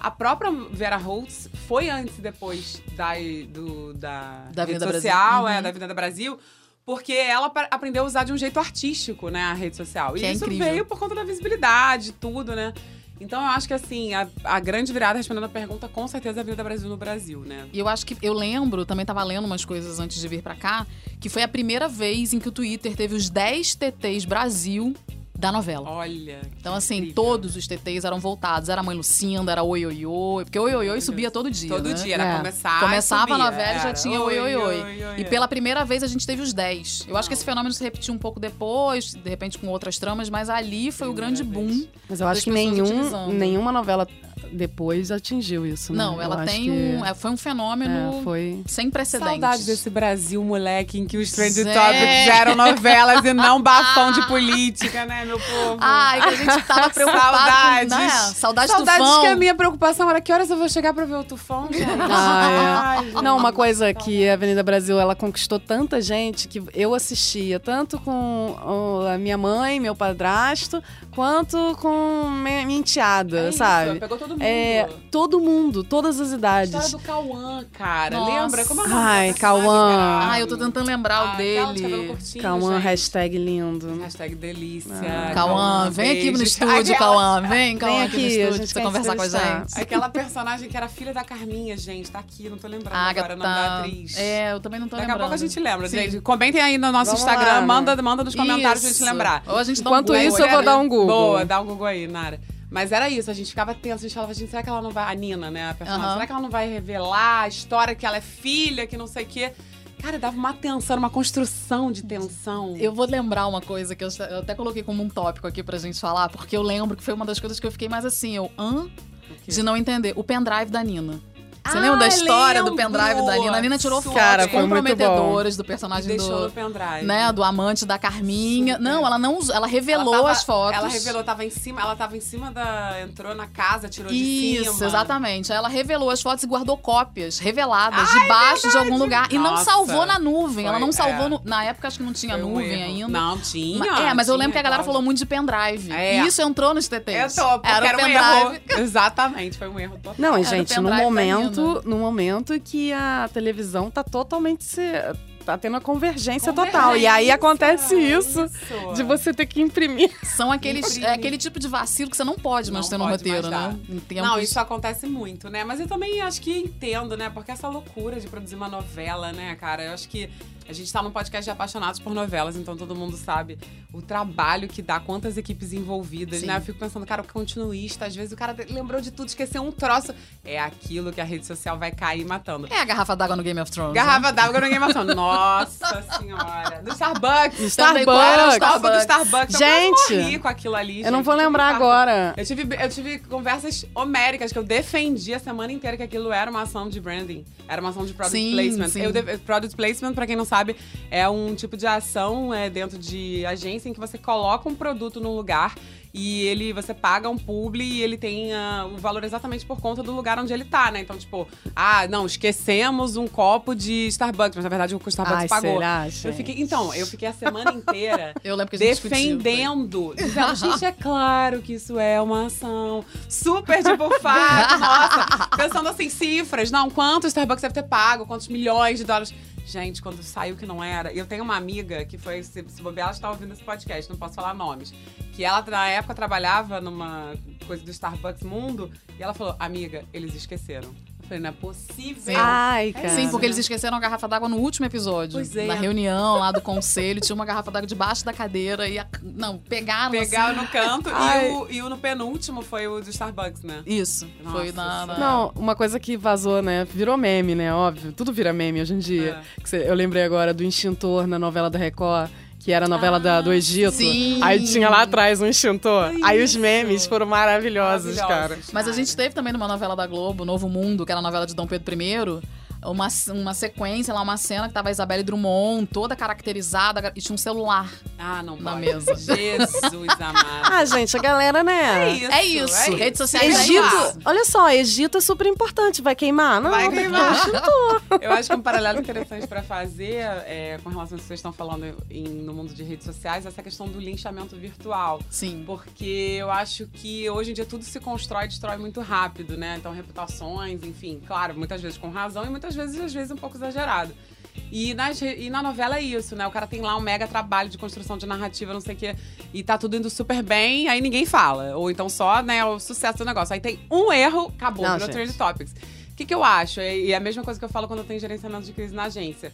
A própria Vera Holtz foi antes e depois da, do, da, Da rede Brasil. social, é, Uhum. da Avenida Brasil. Porque ela aprendeu a usar de um jeito artístico, né, a rede social. Que e é isso incrível. veio por conta da visibilidade, tudo, né? Então eu acho que assim, a, a grande virada, respondendo a pergunta, com certeza é a Avenida Brasil no Brasil, né? E eu acho que eu lembro, também tava lendo umas coisas antes de vir pra cá, que foi a primeira vez em que o Twitter teve os 10 TTs Brasil da novela. Olha. Então, assim, incrível. todos os TTs eram voltados. Era Mãe Lucinda, era Oi Oi Oi. Porque Oi Oi Oi subia todo dia. Todo né? dia, era É. começar. Começava subia, a novela e já tinha oi, oi, oi. E pela primeira vez a gente teve os 10. Eu acho que esse fenômeno se repetiu um pouco depois, de repente com outras tramas, mas ali foi o grande Primeira boom. vez. Mas eu acho que nenhum, utilizando. nenhuma novela depois atingiu isso, né? Não, Eu ela acho tem que, um. é, foi um fenômeno é, foi... sem precedentes. Saudades desse Brasil, moleque, em que os Trend Zé. Topics eram novelas e não bafão de política, né, meu povo? Ai, que a gente tava preocupado. Saudades. Com, né? Saudades, Saudades tufão. que a minha preocupação era que horas eu vou chegar pra ver o tufão, gente. Ah, Ai, é. Não, uma coisa que a Avenida Brasil ela conquistou tanta gente que eu assistia tanto com a minha mãe, meu padrasto, quanto com minha, minha enteada, É isso, sabe? Pegou todo mundo. É, todo mundo, todas as A idades. história do Cauã, cara. Nossa. Lembra? Como é Ai, Cauã. Ah, eu tô tentando lembrar o dele. Cauã, hashtag lindo. Hashtag delícia. Ah. Cauã, vem aqui no estúdio, Aquela- Cauã. Vem, Cauã, Vem aqui, aqui, no a estúdio gente pra conversar com a gente. Aquela personagem que era filha da Carminha, gente. Tá aqui, não tô lembrando agora o nome da Agatha. atriz. É, eu também não tô Daqui a lembrando. pouco a gente lembra, Sim. gente. Comentem aí no nosso Vamos Instagram, lá, manda, manda nos comentários pra gente Isso. lembrar. Ou a gente Enquanto um isso, eu vou dar um Google. Boa, dá um Google aí, Nara. Mas era isso, a gente ficava tenso, a gente falava, gente, será que ela não vai. A Nina, né? A personagem, Aham. será que ela não vai revelar a história que ela é filha, que não sei o quê? Cara, dava uma tensão, uma construção de tensão. Eu vou lembrar uma coisa que eu, eu até coloquei como um tópico aqui pra gente falar, porque eu lembro que foi uma das coisas que eu fiquei mais assim, eu, hã? De não entender. O pendrive da Nina. Você Ah, lembra da história do lembro! pendrive da Nina? A Nina tirou fotos Cara, comprometedoras do personagem deixou do. no pendrive. Né, do amante da Carminha. Super. Não, ela não usou, ela revelou Ela tava- as fotos. Ela revelou, tava em cima, ela tava em cima da. Entrou na casa, tirou de Isso, cima. exatamente. Aí Ela revelou as fotos e guardou cópias reveladas debaixo de algum lugar. E não Nossa. salvou na nuvem. ela Foi, não salvou é. no- Na época, acho que não tinha Foi nuvem ainda. Não, tinha. Ma- é, mas eu lembro que a galera claro. falou muito de pendrive. É. E isso entrou nos TTs. Tô, porque era, era, um pendrive. erro. Exatamente, foi um erro total. Não, e gente, no da momento, no momento que a televisão tá totalmente se tá tendo a convergência, total. E aí Convergência, acontece isso, isso. de você ter que imprimir. São aqueles, Imprimir. é aquele tipo de vacilo que você não pode mais Não ter no roteiro, né? Em tempos... Não, isso acontece muito, né? Mas eu também acho que entendo, né? Porque essa loucura de produzir uma novela, né, cara? Eu acho que A gente tá num podcast de apaixonados por novelas, então todo mundo sabe o trabalho que dá, quantas equipes envolvidas, Sim. né? Eu fico pensando, cara, o continuista, às vezes o cara lembrou de tudo, esqueceu um troço. É aquilo que a rede social vai cair matando. É a garrafa d'água no Game of Thrones. né? Garrafa d'água no Game of Thrones. Nossa senhora. Do Starbucks. Também, qual era o Starbucks. Copa do Starbucks? Starbucks. Gente, eu morri com aquilo ali. Eu não gente. vou lembrar agora. Eu tive, eu tive conversas homéricas que eu defendi a semana inteira que aquilo era uma ação de branding. Era uma ação de product Sim, placement. sim. Eu product placement, pra quem não sabe, é um tipo de ação é, dentro de agência em que você coloca um produto num lugar e ele você paga um publi e ele tem ah, o valor exatamente por conta do lugar onde ele tá, né? Então, tipo, ah, não, esquecemos um copo de Starbucks, mas na verdade o Starbucks Ai, pagou. será, Eu gente? fiquei, então, eu fiquei a semana inteira Eu lembro que a gente discutiu, defendendo, dizendo, gente, é claro que isso é uma ação super tipo fato, nossa, pensando assim, cifras, não, quanto o Starbucks deve ter pago, quantos milhões de dólares. Gente, quando saiu que não era, eu tenho uma amiga que foi, se, se bobear, ela está ouvindo esse podcast, não posso falar nomes, que ela na época trabalhava numa coisa do Starbucks Mundo, e ela falou, amiga, eles esqueceram. Falei, não é possível. Ai, cara. Sim, porque eles esqueceram a garrafa d'água no último episódio. Pois é. Na reunião lá do conselho, tinha uma garrafa d'água debaixo da cadeira e. a- Não, pegaram Pegaram assim. no canto e o, e o no penúltimo foi o do Starbucks, né? Isso. Nossa foi na. na- Não, uma coisa que vazou, né? Virou meme, né? Óbvio. Tudo vira meme hoje em dia. É. Eu lembrei agora do extintor na novela da Record. Que era a novela da- do Egito. sim. Aí tinha lá atrás um extintor. Aí os Isso. memes foram maravilhosos, cara. Maravilhosos, Mas a cara. gente teve também numa novela da Globo, Novo Mundo, que era a novela de Dom Pedro I, uma, uma sequência lá, uma cena que tava a Isabelle Drummond, toda caracterizada, e tinha um celular. Ah, não na pode. mesa. Jesus amado. Ah, gente, a galera, né? é isso. é isso. Redes sociais é Egito, isso. olha só, Egito é super importante. Vai queimar? Não, Vai que queimar. Eu acho que um paralelo interessante pra fazer é, com relação ao que vocês estão falando em- no mundo de redes sociais, essa questão do linchamento virtual. Sim. Porque eu acho que hoje em dia tudo se constrói e destrói muito rápido, né? Então, reputações, enfim, claro, muitas vezes com razão e muitas vezes, às vezes, um pouco exagerado. E, nas e na novela é isso, né? O cara tem lá um mega trabalho de construção de narrativa, não sei o quê, e tá tudo indo super bem, aí ninguém fala. Ou então só, né, o sucesso do negócio. Aí tem um erro, acabou, Não, virou gente. trend topics. O que, que eu acho? E é a mesma coisa que eu falo quando eu tenho gerenciamento de crise na agência.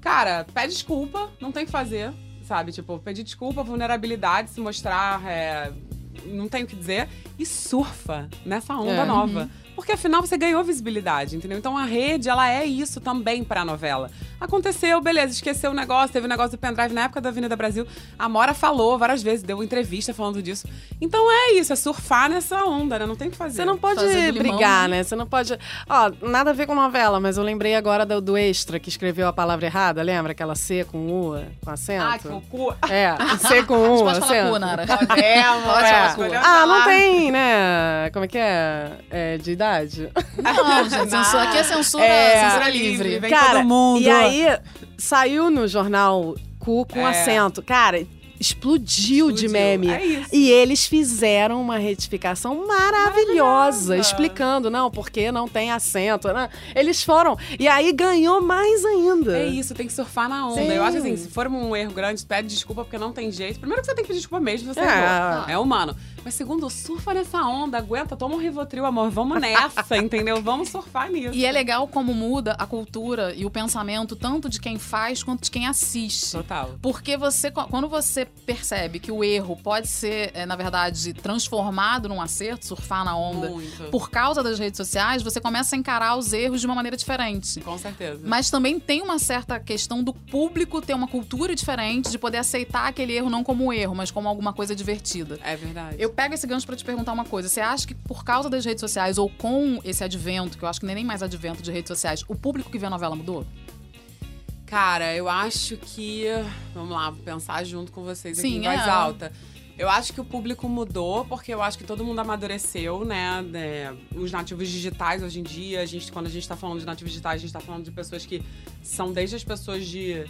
Cara, pede desculpa, não tem o que fazer, sabe? Tipo, pedir desculpa, vulnerabilidade, se mostrar. é, não tem o que dizer. E surfa nessa onda É. nova. Porque afinal você ganhou visibilidade, entendeu? Então a rede, ela é isso também pra novela. Aconteceu, beleza, esqueceu o negócio, teve o negócio do pendrive na época da Avenida Brasil. A Mora falou várias vezes, deu entrevista falando disso. Então é isso, é surfar nessa onda, né? Não tem o que fazer. Você não pode Fazer do limão, brigar, né? né? Você não pode. Ó, nada a ver com novela, mas eu lembrei agora do, do extra que escreveu a palavra errada, lembra? Aquela C com U, com acento? Ah, que o cu. É, C com U, Pode falar acento. cu, Nara. Pode falar cu. podemos Ah, não falar. tem, né? Como é que é? É de idade? Não, gente, censura, aqui é censura, É, censura livre. Vem todo mundo. E aí, saiu no jornal cu com É. acento. Cara, explodiu, de Explodiu. meme. É isso. E eles fizeram uma retificação maravilhosa, Maravilhosa. explicando, não, porque não tem acento. né? Eles foram. E aí ganhou mais ainda. É isso, tem que surfar na onda. Sim. Eu acho assim, se for um erro grande, pede desculpa porque não tem jeito. Primeiro que você tem que pedir desculpa mesmo, você É. errou. É humano. Mas segundo, surfa nessa onda, aguenta, toma um Rivotril, amor. Vamos nessa, entendeu? Vamos surfar nisso. E é legal como muda a cultura e o pensamento tanto de quem faz quanto de quem assiste. Total. Porque você, quando você percebe que o erro pode ser, é, na verdade, transformado num acerto, surfar na onda, Muito. por causa das redes sociais, você começa a encarar os erros de uma maneira diferente. Com certeza. Mas também tem uma certa questão do público ter uma cultura diferente, de poder aceitar aquele erro não como um erro, mas como alguma coisa divertida. É verdade. Eu pego esse gancho pra te perguntar uma coisa. Você acha que por causa das redes sociais ou com esse advento, que eu acho que nem mais advento de redes sociais, o público que vê a novela mudou? Cara, eu acho que. Vamos lá, vou pensar junto com vocês aqui Sim, em voz é. alta. Eu acho que o público mudou, porque eu acho que todo mundo amadureceu, né? né, Os nativos digitais hoje em dia, a gente, quando a gente tá falando de nativos digitais, a gente tá falando de pessoas que são desde as pessoas de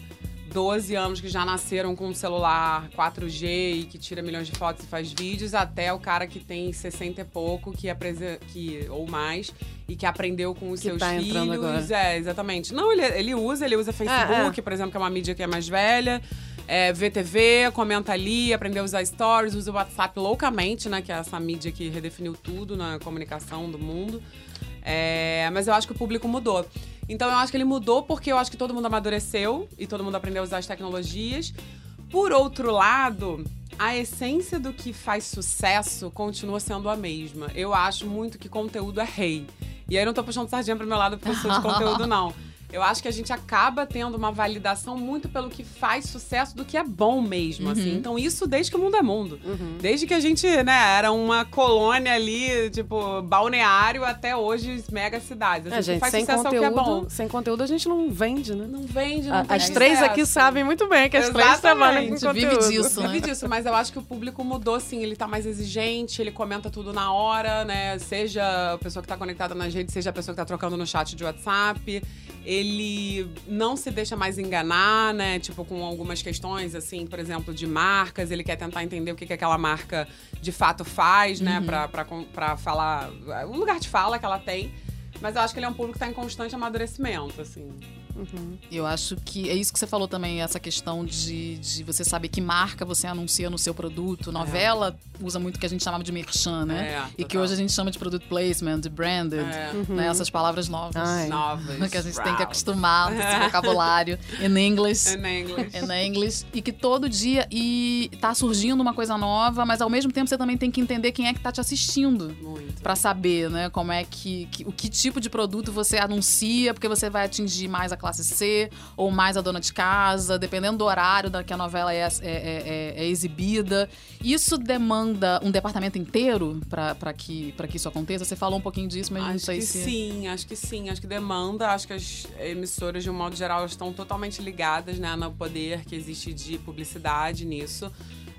12 anos que já nasceram com um celular 4G e que tira milhões de fotos e faz vídeos, até o cara que tem 60 e pouco, que, aprese- que ou mais, e que aprendeu com os Que seus tá filhos. agora. É, exatamente. Não, ele, ele usa, ele usa Facebook, por exemplo, que é uma mídia que é mais velha. É, VTV, comenta ali, aprendeu a usar stories, usa o WhatsApp loucamente, né? Que é essa mídia que redefiniu tudo na comunicação do mundo. É, mas eu acho que o público mudou. Então eu acho que ele mudou porque eu acho que todo mundo amadureceu e todo mundo aprendeu a usar as tecnologias. Por outro lado, a essência do que faz sucesso continua sendo a mesma. Eu acho muito que conteúdo é rei. E aí eu não tô puxando sardinha pro meu lado porque eu sou de conteúdo, não. Eu acho que a gente acaba tendo uma validação muito pelo que faz sucesso do que é bom mesmo, assim. Então, isso desde que o mundo é mundo. Desde que a gente, né, era uma colônia ali, tipo, balneário, até hoje, mega cidades. Assim, É, gente, faz sem sucesso é o que é bom. conteúdo, sem conteúdo a gente não vende, né? Não vende, não A- As três sucesso. aqui sabem muito bem que as três Exatamente. trabalham com A gente vive conteúdo. disso, né? Vive disso, mas eu acho que o público mudou, assim. Ele tá mais exigente, ele comenta tudo na hora, né? Seja a pessoa que tá conectada nas redes, seja a pessoa que tá trocando no chat de WhatsApp. Ele não se deixa mais enganar, né? Tipo, com algumas questões, assim, por exemplo, de marcas. Ele quer tentar entender o que, que aquela marca de fato faz, né? Pra, pra, com- pra falar. O lugar de fala que ela tem. Mas eu acho que ele é um público que tá em constante amadurecimento, assim. Eu acho que é isso que você falou também, essa questão de, de você saber que marca você anuncia no seu produto. Novela usa muito o que a gente chamava de merchan, né? É, e que hoje a gente chama de product placement, de branded, É. né? Essas palavras novas. Ai. Novas. Que a gente tem que acostumar esse vocabulário em inglês. In English. É inglês e que todo dia e tá surgindo uma coisa nova, mas ao mesmo tempo você também tem que entender quem é que tá te assistindo. Muito. Pra saber, né, como é que, que- o que tipo de produto você anuncia, porque você vai atingir mais a classe C ou mais a dona de casa, dependendo do horário da que a novela é, é- é- é- é exibida. Isso demanda um departamento inteiro pra que, pra que isso aconteça? Você falou um pouquinho disso, mas não Acho sei que se. sim, acho que sim. Acho que demanda. Acho que as emissoras, de um modo geral, estão totalmente ligadas né, no poder que existe de publicidade nisso.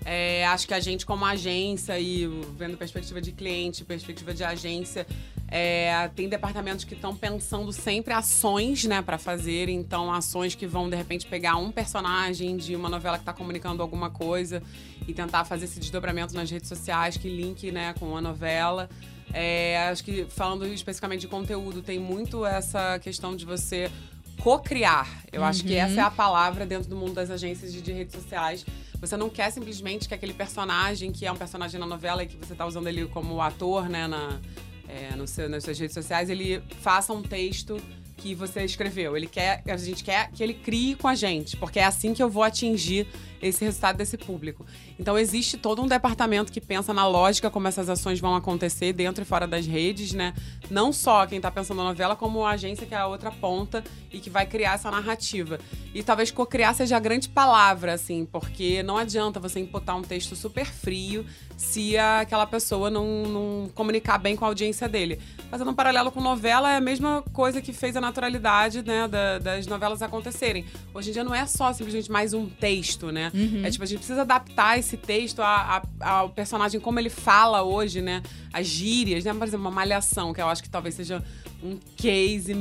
É, acho que a gente, como agência, e vendo perspectiva de cliente, perspectiva de agência, é, tem departamentos que estão pensando sempre ações, né, para fazer. Então, ações que vão, de repente, pegar um personagem de uma novela que está comunicando alguma coisa e tentar fazer esse desdobramento nas redes sociais, que link, né, com a novela. É, acho que, falando especificamente de conteúdo, tem muito essa questão de você co-criar. Eu acho que essa é a palavra dentro do mundo das agências de, de redes sociais. Você não quer simplesmente que aquele personagem, que é um personagem na novela e que você está usando ele como ator, né, na, é, no seu- nas suas redes sociais, ele faça um texto que você escreveu. Ele quer, a gente quer que ele crie com a gente, porque é assim que eu vou atingir esse resultado desse público. Então existe todo um departamento que pensa na lógica como essas ações vão acontecer dentro e fora das redes, né? Não só quem tá pensando na novela, como a agência que é a outra ponta e que vai criar essa narrativa. E talvez co-criar seja a grande palavra, assim, porque não adianta você imputar um texto super frio se aquela pessoa não, não comunicar bem com a audiência dele. Fazendo um paralelo com novela, é a mesma coisa que fez a naturalidade né, da- das novelas acontecerem. Hoje em dia não é só simplesmente mais um texto, né? É tipo, a gente precisa adaptar esse texto a- a- ao personagem, como ele fala hoje, né? As gírias, né? Por exemplo, uma malhação, que eu acho que talvez seja um case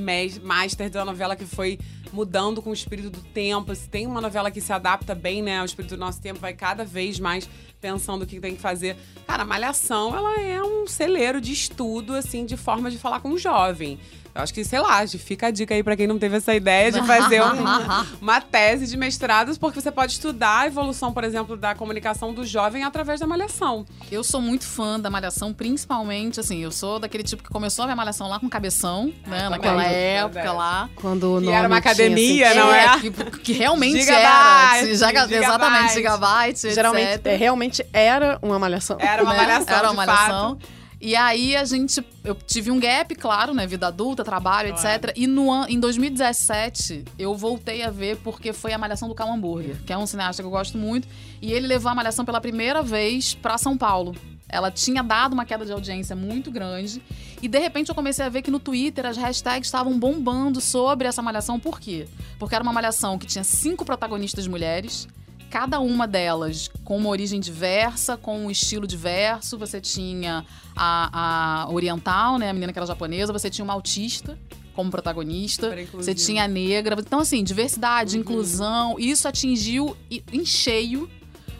master da novela que foi mudando com o espírito do tempo. Se tem uma novela que se adapta bem, né, ao espírito do nosso tempo, vai cada vez mais pensando o que tem que fazer. Cara, a Malhação, ela é um celeiro de estudo, assim, de forma de falar com o jovem. Acho que, sei lá, fica a dica aí pra quem não teve essa ideia de fazer um- uma tese de mestrados, porque você pode estudar a evolução, por exemplo, da comunicação do jovem através da malhação. Eu sou muito fã da Malhação, principalmente, assim, eu sou daquele tipo que começou a ver Malhação lá com cabeção, né? também, Naquela época lá. Quando o nome era uma tinha academia, sentido. não é? Que, que realmente Gigabyte, era. Giga- gigabyte. Exatamente, gigabyte, Geralmente, etc. é, realmente era uma malhação. Era uma né? malhação, Era de uma fato. malhação. E aí a gente. Eu tive um gap, claro, né? Vida adulta, trabalho, etc. E no, em 2017, eu voltei a ver porque foi a Malhação do Cal Hambúrguer, que é um cineasta que eu gosto muito. E ele levou a Malhação pela primeira vez pra São Paulo. Ela tinha dado uma queda de audiência muito grande. E de repente eu comecei a ver que no Twitter as hashtags estavam bombando sobre essa malhação. Por quê? Porque era uma malhação que tinha cinco protagonistas mulheres cada uma delas com uma origem diversa, com um estilo diverso. Você tinha a, a oriental, né, a menina que era japonesa, você tinha uma autista como protagonista, você tinha a negra. Então, assim, diversidade, Uhum. inclusão, isso atingiu em cheio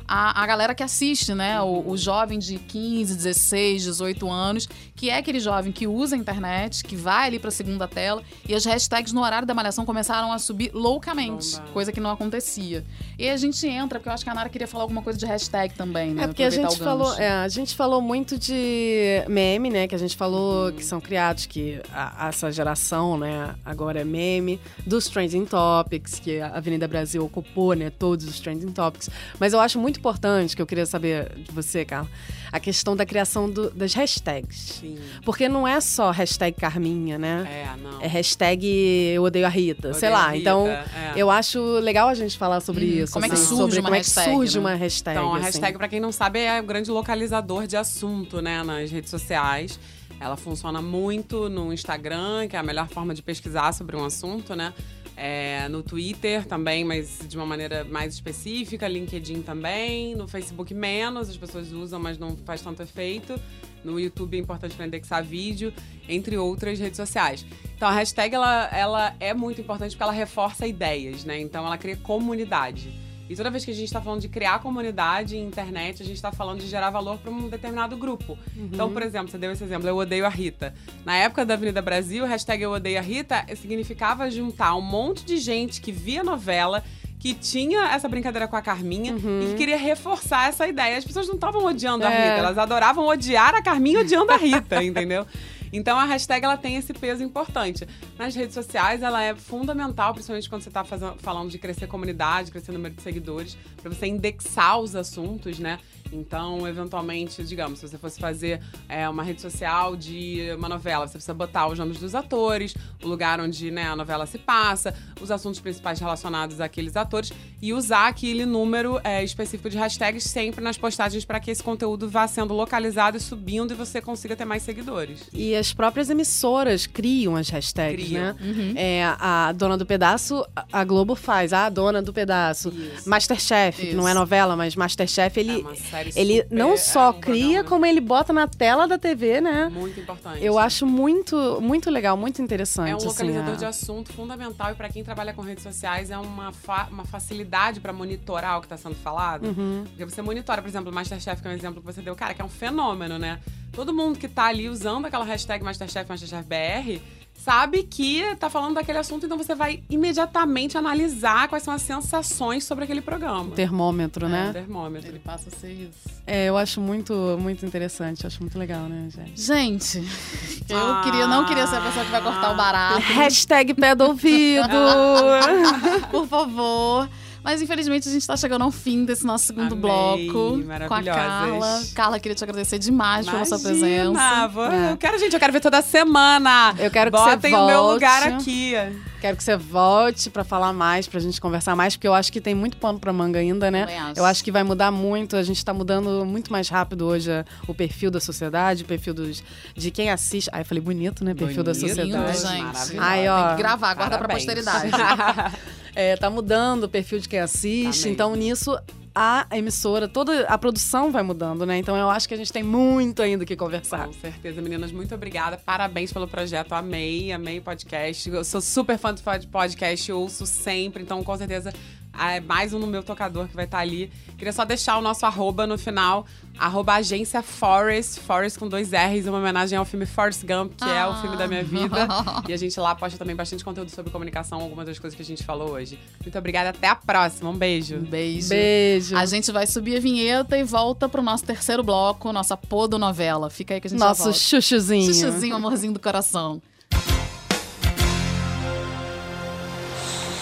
a, a galera que assiste, né? O, o jovem de 15, 16, 18 anos, que é aquele jovem que usa a internet, que vai ali pra segunda tela, e as hashtags no horário da malhação começaram a subir loucamente, Bomba. coisa que não acontecia. E a gente entra, porque eu acho que a Nara queria falar alguma coisa de hashtag também, né? É porque a gente falou, é, a gente falou muito de meme, né? Que a gente falou que são criados, que a- essa geração, né? Agora é meme, dos trending topics, que a Avenida Brasil ocupou, né? Todos os trending topics. Mas eu acho muito importante, que eu queria saber de você, Carla, a questão da criação do- das hashtags. Sim. Porque não é só hashtag Carminha, né? É, não. É hashtag eu odeio a Rita, Eu sei odeio lá. Rita, então, é. eu acho legal a gente falar sobre Hum, isso. como é que assim, surge sobre uma como é hashtag, surge né? uma hashtag. Então, a assim. hashtag, pra quem não sabe, é o grande localizador de assunto, né, nas redes sociais. Ela funciona muito no Instagram, que é a melhor forma de pesquisar sobre um assunto, né? É, no Twitter também, mas de uma maneira mais específica, LinkedIn também, no Facebook menos, as pessoas usam, mas não faz tanto efeito. No YouTube é importante para indexar vídeo, entre outras redes sociais. Então a hashtag ela, ela é muito importante porque ela reforça ideias, né? Então ela cria comunidade. E toda vez que a gente está falando de criar comunidade em internet, a gente está falando de gerar valor para um determinado grupo. Então, por exemplo, você deu esse exemplo, eu odeio a Rita. Na época da Avenida Brasil, hashtag eu odeio a Rita significava juntar um monte de gente que via novela, que tinha essa brincadeira com a Carminha e que queria reforçar essa ideia. As pessoas não estavam odiando a É. Rita, elas adoravam odiar a Carminha odiando a Rita, entendeu? Então a hashtag ela tem esse peso importante. Nas redes sociais ela é fundamental, principalmente quando você está falando de crescer comunidade, crescer número de seguidores, para você indexar os assuntos, né? Então, eventualmente, digamos, se você fosse fazer é, uma rede social de uma novela, você precisa botar os nomes dos atores, o lugar onde né, a novela se passa, os assuntos principais relacionados àqueles atores e usar aquele número é, específico de hashtags sempre nas postagens para que esse conteúdo vá sendo localizado e subindo e você consiga ter mais seguidores. E as próprias emissoras criam as hashtags, Criam. né? É, a dona do pedaço, a- Globo faz, a dona do pedaço. Isso. Masterchef, que Isso. não é novela, mas Masterchef, ele, é uma série ele não é só um cria, programa como ele bota na tela da TV, né? muito importante. Eu acho muito, muito legal, muito interessante. É um assim, localizador a- de assunto fundamental e para quem trabalha com redes sociais é uma, fa- uma facilidade para monitorar o que está sendo falado. Uhum. Porque você monitora, por exemplo, o Masterchef, que é um exemplo que você deu, cara, que é um fenômeno, né? Todo mundo que tá ali usando aquela hashtag Masterchef, Masterchef BR, sabe que tá falando daquele assunto, então você vai imediatamente analisar quais são as sensações sobre aquele programa. termômetro, É, né? termômetro. Ele passa a ser isso. É, eu acho muito, muito interessante, acho muito legal, né, gente? Gente, eu Ah. queria, não queria ser a pessoa que vai cortar o barato. Hashtag pé do ouvido. Por favor. Mas infelizmente a gente tá chegando ao fim desse nosso segundo Amei, bloco com a. Carla. Carla, queria te agradecer demais pela sua Imagina, presença. vou- É. Eu quero, gente, eu quero ver toda semana. Eu quero que você Botem o meu volte. lugar aqui. Quero que você volte pra falar mais, pra gente conversar mais, porque eu acho que tem muito pano pra manga ainda, né? Acho. Eu acho que vai mudar muito. A gente tá mudando muito mais rápido hoje a- o perfil da sociedade, o perfil dos, de quem assiste. Ai, eu falei bonito, né? Perfil da Bonito, sociedade. Lindo, gente. Ai, ó. Tem que gravar, guarda pra Parabéns. posteridade. É, tá mudando o perfil de quem assiste. Tá então, nisso, a emissora, toda a produção vai mudando, né? Então, eu acho que a gente tem muito ainda que conversar. Com certeza, meninas, muito obrigada. Parabéns pelo projeto. Amei, amei o podcast. Eu sou super fã do pod- podcast, ouço sempre, então com certeza é mais um no meu tocador que vai estar ali. Queria só deixar o nosso arroba no final, arroba agência Forest, Forest com dois R's, uma homenagem ao filme Forrest Gump, que é o filme da minha vida. E a gente lá posta também bastante conteúdo sobre comunicação, algumas das coisas que a gente falou hoje. Muito obrigada, até a próxima. Um beijo. Um beijo. Beijo. A gente vai subir a vinheta e volta pro nosso terceiro bloco, nossa podonovela. Fica aí que a gente já Nosso chuchuzinho. Chuchuzinho, amorzinho do coração.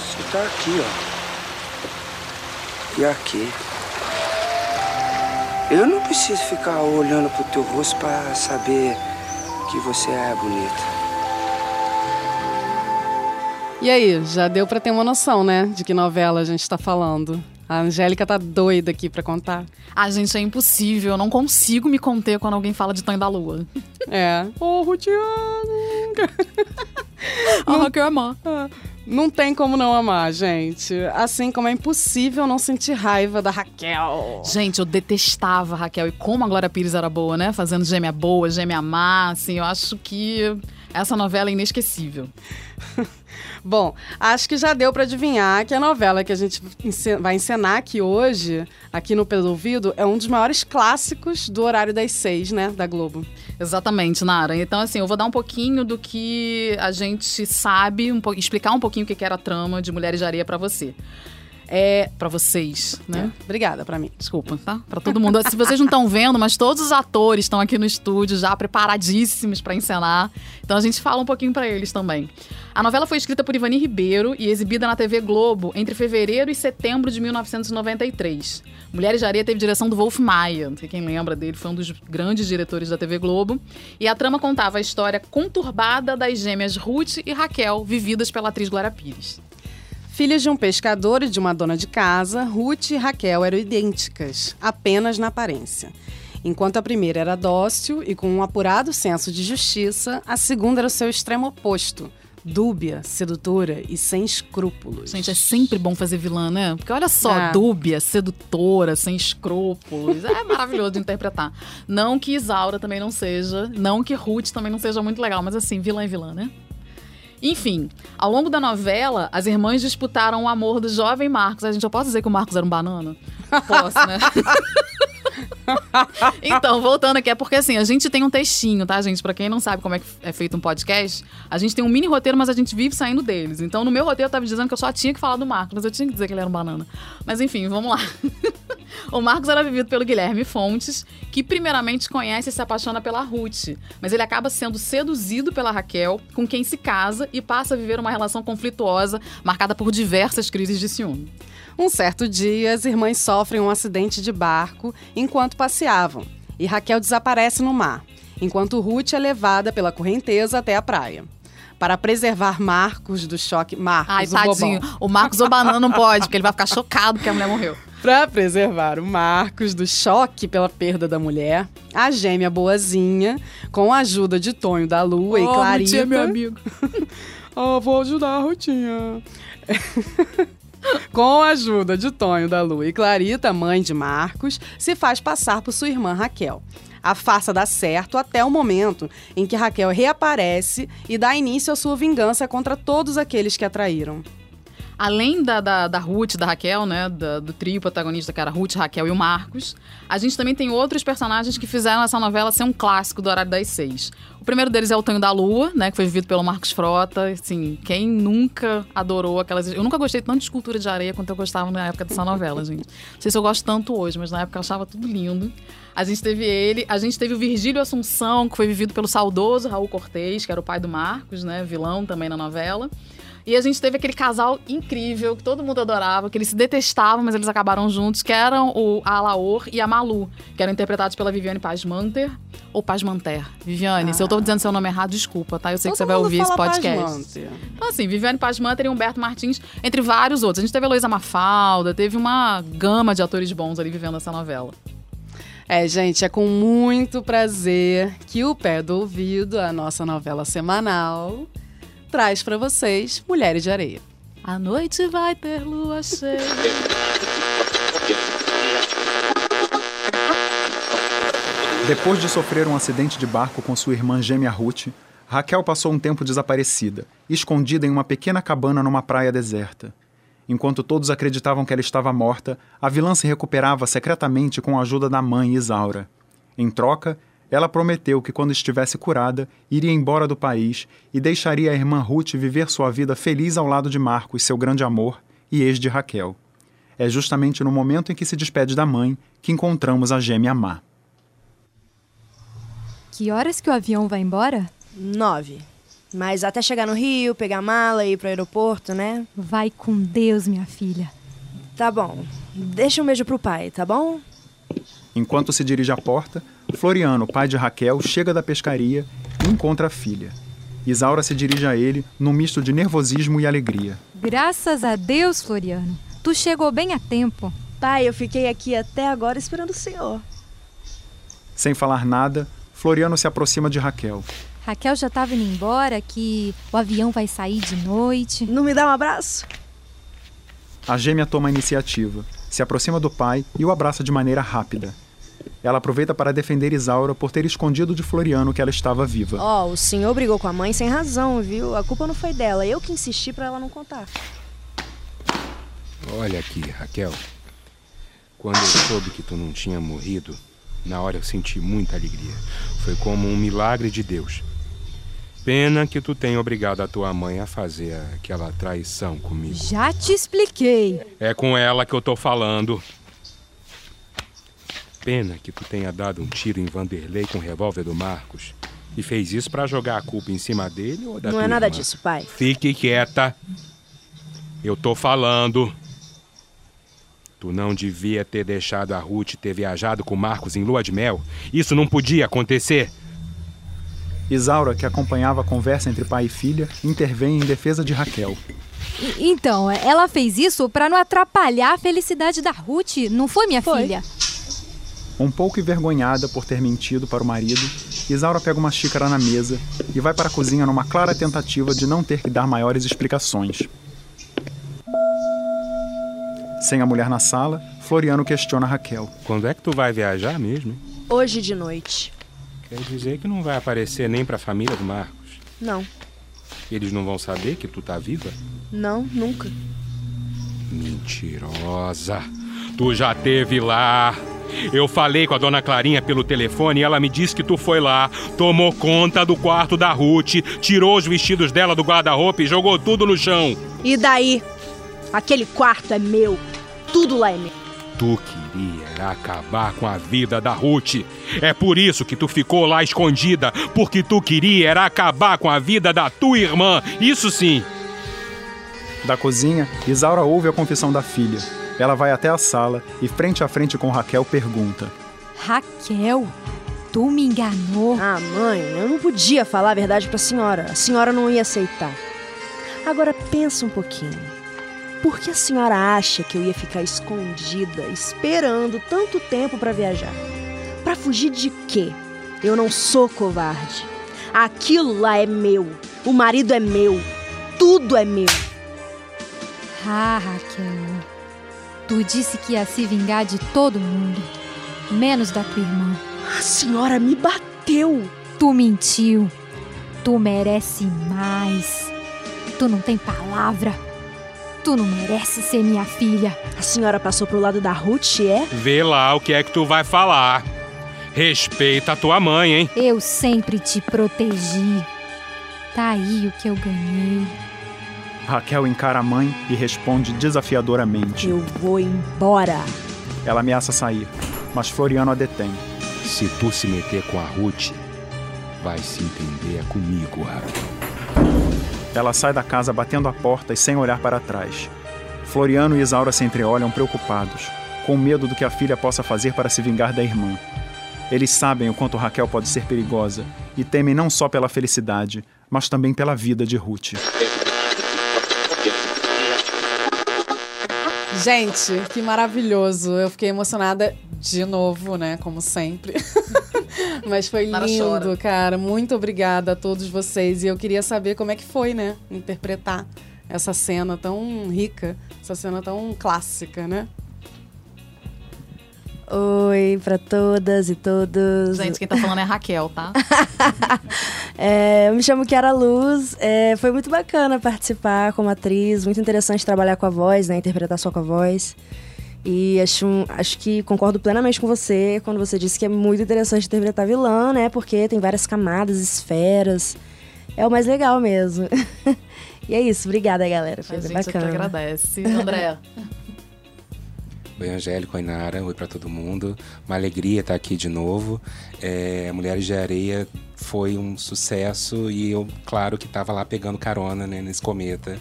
Você tá aqui, ó. E aqui. Eu não preciso ficar olhando pro teu rosto pra saber que você é bonita. E aí, já deu pra ter uma noção, né? De que novela a gente tá falando. A Angélica tá doida aqui pra contar. Ah, gente, é impossível. Eu não consigo me conter quando alguém fala de Tonho da Lua. É. Ô, Rutiano! Ah, que eu amo. Não tem como não amar, gente. Assim como é impossível não sentir raiva da Raquel. Gente, eu detestava a Raquel. E como a Glória Pires era boa, né? Fazendo gêmea boa, gêmea má, assim, eu acho que Essa novela é inesquecível. Bom, acho que já deu para adivinhar que a novela que a gente vai encenar aqui hoje, aqui no Pelo Ouvido, é um dos maiores clássicos do horário das seis, né, da Globo. Exatamente, Nara. Então, assim, eu vou dar um pouquinho do que a gente sabe, um explicar um pouquinho o que era a trama de Mulheres de Areia pra você. É, para vocês, né? Obrigada para mim. Desculpa, tá? Pra todo mundo. Se vocês não estão vendo, mas todos os atores estão aqui no estúdio já preparadíssimos pra encenar. Então a gente fala um pouquinho pra eles também. A novela foi escrita por Ivani Ribeiro e exibida na TV Globo entre fevereiro e setembro de 1993. Mulheres de Areia teve direção do Wolf Maia, não sei quem lembra dele, foi um dos grandes diretores da TV Globo. E a trama contava a história conturbada das gêmeas Ruth e Raquel, vividas pela atriz Glória Pires. Filhas de um pescador e de uma dona de casa, Ruth e Raquel eram idênticas, apenas na aparência. Enquanto a primeira era dócil e com um apurado senso de justiça, a segunda era o seu extremo oposto, dúbia, sedutora e sem escrúpulos. Gente, é sempre bom fazer vilã, né? Porque olha só, É. dúbia, sedutora, sem escrúpulos. É maravilhoso de interpretar. Não que Isaura também não seja, não que Ruth também não seja muito legal, mas assim, vilã é vilã, né? Enfim, ao longo da novela, as irmãs disputaram o amor do jovem Marcos. A gente já pode dizer que o Marcos era um banana? Posso, né? então, voltando aqui, é porque assim, a gente tem um textinho, tá, gente? Pra quem não sabe como é é feito um podcast, a gente tem um mini roteiro, mas a gente vive saindo deles. Então, no meu roteiro, eu tava dizendo que eu só tinha que falar do Marcos, mas eu tinha que dizer que ele era um banana. Mas enfim, vamos lá. o Marcos era vivido pelo Guilherme Fontes, que primeiramente conhece e se apaixona pela Ruth. Mas ele acaba sendo seduzido pela Raquel, com quem se casa e passa a viver uma relação conflituosa, marcada por diversas crises de ciúme. Um certo dia, as irmãs sofrem um acidente de barco enquanto passeavam e Raquel desaparece no mar, enquanto Ruth é levada pela correnteza até a praia. Para preservar Marcos do choque. Marcos, Ai, o tadinho. bobão. O Marcos Obanana não pode, porque ele vai ficar chocado que a mulher morreu. Para preservar o Marcos do choque pela perda da mulher, a gêmea boazinha, com a ajuda de Tonho da Lua e Oh, Clarita. Rutinha, meu amigo. Ah, vou ajudar a Rutinha. Com a ajuda de Tonho da Lua e Clarita, mãe de Marcos, se faz passar por sua irmã Raquel. A farsa dá certo até o momento em que Raquel reaparece e dá início à sua vingança contra todos aqueles que a traíram. Além da, da, da Ruth, da Raquel, né? da- do trio protagonista, que era Ruth, Raquel e o Marcos, a gente também tem outros personagens que fizeram essa novela ser um clássico do horário das seis. O primeiro deles é o Tonho da Lua, né? Que foi vivido pelo Marcos Frota. Assim, quem nunca adorou aquelas. Eu nunca gostei tanto de escultura de areia quanto eu gostava na época dessa novela, gente. Não sei se eu gosto tanto hoje, mas na época eu achava tudo lindo. A gente teve ele, a gente teve o Virgílio Assunção, que foi vivido pelo saudoso Raul Cortez, que era o pai do Marcos, né? Vilão também na novela. E a gente teve aquele casal incrível que todo mundo adorava, que eles se detestavam, mas eles acabaram juntos, que eram o Alaor e a Malu, que eram interpretados pela Viviane Pasmanter ou Pasmanter. Viviane, se eu tô dizendo seu nome errado, desculpa, tá? Eu sei que Todo você vai ouvir esse podcast. Pasmanter. Então, assim, Viviane Pasmanter e Humberto Martins, entre vários outros. A gente teve a Heloísa Mafalda, teve uma gama de atores bons ali vivendo essa novela. É, gente, é com muito prazer que o Pé do Ouvido, a nossa novela semanal, traz pra vocês Mulheres de Areia. A noite vai ter lua cheia. Depois de sofrer um acidente de barco com sua irmã gêmea Ruth, Raquel passou um tempo desaparecida, escondida em uma pequena cabana numa praia deserta. Enquanto todos acreditavam que ela estava morta, a vilã se recuperava secretamente com a ajuda da mãe Isaura. Em troca, ela prometeu que quando estivesse curada, iria embora do país e deixaria a irmã Ruth viver sua vida feliz ao lado de Marcos, seu grande amor e ex de Raquel. É justamente no momento em que se despede da mãe que encontramos a gêmea má. Que horas que o avião vai embora? Nove. Mas até chegar no Rio, pegar a mala e ir pro aeroporto, né? Vai com Deus, minha filha. Tá bom. Deixa um beijo pro pai, tá bom? Enquanto se dirige à porta, Floriano, pai de Raquel, chega da pescaria e encontra a filha. Isaura se dirige a ele num misto de nervosismo e alegria. Graças a Deus, Floriano. Tu chegou bem a tempo. Pai, eu fiquei aqui até agora esperando o senhor. Sem falar nada, Floriano se aproxima de Raquel. Raquel já tava indo embora, que o avião vai sair de noite. Não me dá um abraço? A gêmea toma a iniciativa, se aproxima do pai e o abraça de maneira rápida. Ela aproveita para defender Isaura por ter escondido de Floriano que ela estava viva. Ó, o senhor brigou com a mãe sem razão, viu? A culpa não foi dela, eu que insisti pra ela não contar. Olha aqui, Raquel. Quando eu soube que tu não tinha morrido, na hora eu senti muita alegria. Foi como um milagre de Deus. Pena que tu tenha obrigado a tua mãe a fazer aquela traição comigo. Já te expliquei. É com ela que eu tô falando. Pena que tu tenha dado um tiro em Vanderlei com o revólver do Marcos. E fez isso pra jogar a culpa em cima dele ou da não tua é nada irmã? disso, pai. Fique quieta. Eu tô falando. Tu não devia ter deixado a Ruth ter viajado com o Marcos em lua de mel. Isso não podia acontecer. Isaura, que acompanhava a conversa entre pai e filha, intervém em defesa de Raquel. Então, ela fez isso pra não atrapalhar a felicidade da Ruth, não foi, minha filha? Um pouco envergonhada por ter mentido para o marido, Isaura pega uma xícara na mesa e vai para a cozinha numa clara tentativa de não ter que dar maiores explicações. Sem a mulher na sala, Floriano questiona Raquel. Quando é que tu vai viajar mesmo? hein? Hoje de noite. Quer dizer que não vai aparecer nem pra família do Marcos. Não, Eles não vão saber que tu tá viva? não, nunca. Mentirosa. Tu já teve lá. Eu falei com a dona Clarinha pelo telefone e ela me disse que tu foi lá, tomou conta do quarto da Ruth, tirou os vestidos dela do guarda-roupa e jogou tudo no chão. E daí? Aquele quarto é meu. Tudo lá é meu. Tu queria acabar com a vida da Ruth. É por isso que tu ficou lá escondida, porque tu queria era acabar com a vida da tua irmã. Isso sim. Da cozinha, Isaura ouve a confissão da filha. Ela vai até a sala e, frente a frente com Raquel, pergunta: Raquel, tu me enganou. Ah, mãe, eu não podia falar a verdade pra senhora. A senhora não ia aceitar. Agora pensa um pouquinho. Por que a senhora acha que eu ia ficar escondida, esperando tanto tempo pra viajar? Pra fugir de quê? Eu não sou covarde. Aquilo lá é meu. O marido é meu. Tudo é meu. Ah, Raquel, tu disse que ia se vingar de todo mundo, menos da tua irmã. A senhora me bateu. Tu mentiu. Tu merece mais. Tu não tem palavra. Tu não merece ser minha filha. A senhora passou pro lado da Ruth, é? Vê lá o que é que tu vai falar. Respeita a tua mãe, hein? Eu sempre te protegi. Tá aí o que eu ganhei. Raquel encara a mãe e responde desafiadoramente. Eu vou embora. Ela ameaça sair, mas Floriano a detém. Se tu se meter com a Ruth, vai se entender comigo, Raquel. Ela sai da casa batendo a porta e sem olhar para trás. Floriano e Isaura se entreolham preocupados, com medo do que a filha possa fazer para se vingar da irmã. Eles sabem o quanto Raquel pode ser perigosa e temem não só pela felicidade, mas também pela vida de Ruth. Gente, que maravilhoso. Eu fiquei emocionada de novo, né? Como sempre. Mas foi lindo, chora. cara. Muito obrigada a todos vocês. E eu queria saber como é que foi, né? Interpretar essa cena tão rica, essa cena tão clássica, né? Oi pra todas e todos. Gente, quem tá falando é a Raquel, tá? É, eu me chamo Kiara Luz. É, foi muito bacana participar como atriz, muito interessante trabalhar com a voz, né? Interpretar só com a voz. E acho, acho que concordo plenamente com você quando você disse que é muito interessante interpretar vilã, né? Porque tem várias camadas, esferas. É o mais legal mesmo. e é isso, obrigada, galera. Foi A gente bacana. agradece. André. Oi, Angélico, oi, Nara, oi pra todo mundo. Uma alegria estar aqui de novo. É, Mulheres de Areia foi um sucesso e eu, claro, que tava lá pegando carona né, nesse cometa.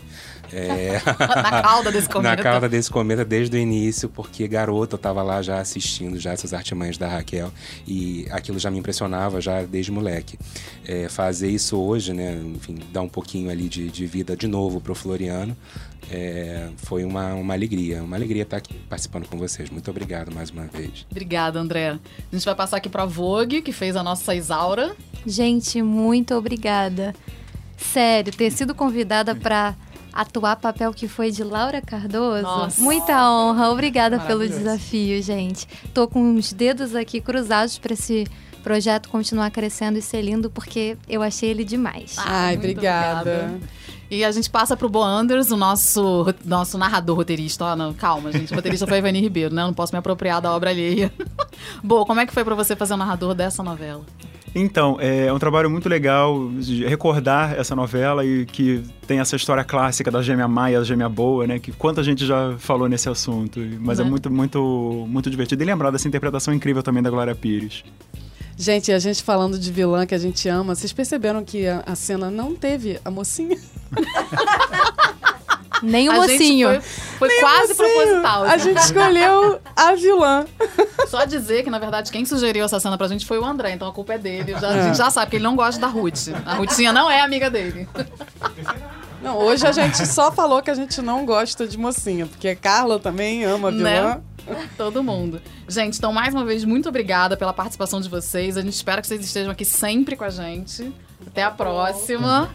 É, Na cauda desse cometa. Na cauda desse cometa desde o início, porque garota eu tava lá já assistindo já essas artimanhas da Raquel e aquilo já me impressionava já desde moleque. É, fazer isso hoje, né, enfim, dar um pouquinho ali de, de vida de novo pro Floriano, é, foi uma, uma alegria, uma alegria estar aqui participando com vocês. Muito obrigado mais uma vez. Obrigada, André. A gente vai passar aqui pra Vogue, que fez a nossa Isaura. Gente, muito obrigada. Sério, ter sido convidada pra atuar papel que foi de Laura Cardoso. Nossa. Muita honra. Obrigada pelo desafio, gente. Tô com os dedos aqui cruzados para esse projeto continuar crescendo e ser lindo, porque eu achei ele demais. Ai, muito obrigada. E a gente passa pro Bo Anders, o nosso, nosso narrador roteirista. Ó, não, calma, gente. O roteirista foi a Ivani Ribeiro, né? Eu não posso me apropriar da obra alheia. Bo, como é que foi pra você fazer o narrador dessa novela? Então, é um trabalho muito legal de recordar essa novela e que tem essa história clássica da gêmea má e a gêmea boa, né? Que quanta gente já falou nesse assunto. Mas é Né? muito, muito, muito divertido. E lembrar dessa interpretação incrível também da Glória Pires. Gente, a gente falando de vilã que a gente ama, vocês perceberam que a, a cena não teve a mocinha? Nem o A gente mocinho. Foi, foi quase mocinho. proposital. A gente escolheu a vilã. Só dizer que, na verdade, quem sugeriu essa cena pra gente foi o André, então a culpa é dele. Já- A É. gente já sabe que ele não gosta da Ruth. A Ruthinha não é amiga dele. Não, hoje a gente só falou que a gente não gosta de mocinha, porque a Carla também ama a vilã. Né? Todo mundo. Gente, então, mais uma vez, muito obrigada pela participação de vocês. A gente espera que vocês estejam aqui sempre com a gente. Até a próxima.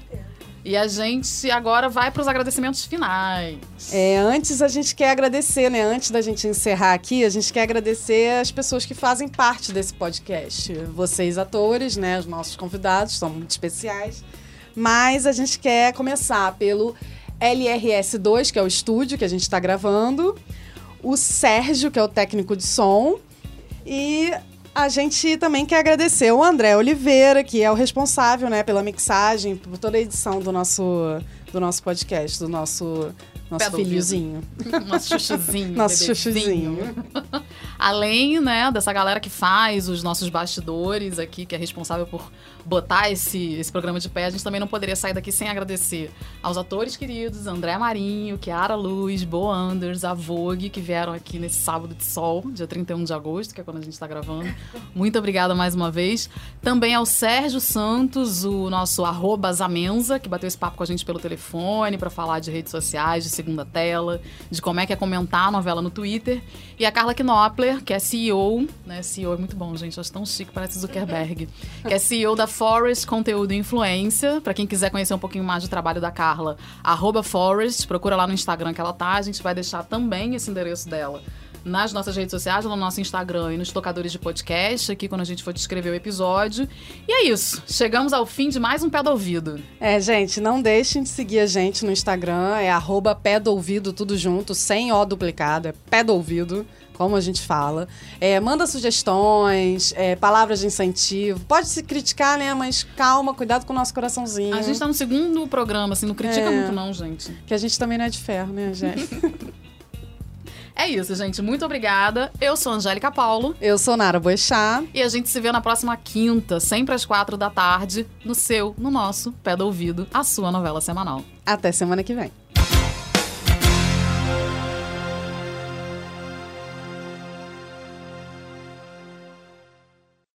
E a gente agora vai para os agradecimentos finais. É, antes a gente quer agradecer, né? Antes da gente encerrar aqui, a gente quer agradecer as pessoas que fazem parte desse podcast. Vocês, atores, né? Os nossos convidados são muito especiais. Mas a gente quer começar pelo LRS2, que é o estúdio que a gente está gravando. O Sérgio, que é o técnico de som. E a gente também quer agradecer o André Oliveira, que é o responsável, né, pela mixagem, por toda a edição do nosso, do nosso podcast, do nosso, nosso filhozinho. Nosso chuchuzinho. Nosso chuchuzinho. Além, né, dessa galera que faz os nossos bastidores aqui, que é responsável por botar esse, esse programa de pé, a gente também não poderia sair daqui sem agradecer aos atores queridos, André Marinho, Kiara Luz, Bo Anders, a Vogue, que vieram aqui nesse sábado de sol, dia 31 de agosto, que é quando a gente está gravando. Muito obrigada mais uma vez. Também ao Sérgio Santos, o nosso arroba Zamenza, que bateu esse papo com a gente pelo telefone para falar de redes sociais, de segunda tela, de como é que é comentar a novela no Twitter. E a Carla Knopfler, que é CEO, né? CEO é muito bom, gente. Eu acho tão chique, parece Zuckerberg. Que é CEO da Forest Conteúdo e Influência. Pra quem quiser conhecer um pouquinho mais do trabalho da Carla, arroba Forest, procura lá no Instagram que ela tá. A gente vai deixar também esse endereço dela nas nossas redes sociais, no nosso Instagram e nos tocadores de podcast, aqui quando a gente for descrever o episódio. E é isso. Chegamos ao fim de mais um Pé do Ouvido. É, gente, não deixem de seguir a gente no Instagram, é arroba pé do ouvido, tudo junto, sem O duplicado, é pé do ouvido, como a gente fala. É, manda sugestões, é, palavras de incentivo. Pode se criticar, né? Mas calma, cuidado com o nosso coraçãozinho. A gente tá no segundo programa, assim, não critica É. muito não, gente. Que a gente também não é de ferro, né, gente? É isso, gente. Muito obrigada. Eu sou a Angélica Paulo. Eu sou Nara Boixá. E a gente se vê na próxima quinta, sempre às quatro da tarde, no seu, no nosso Pé do Ouvido, a sua novela semanal. Até semana que vem.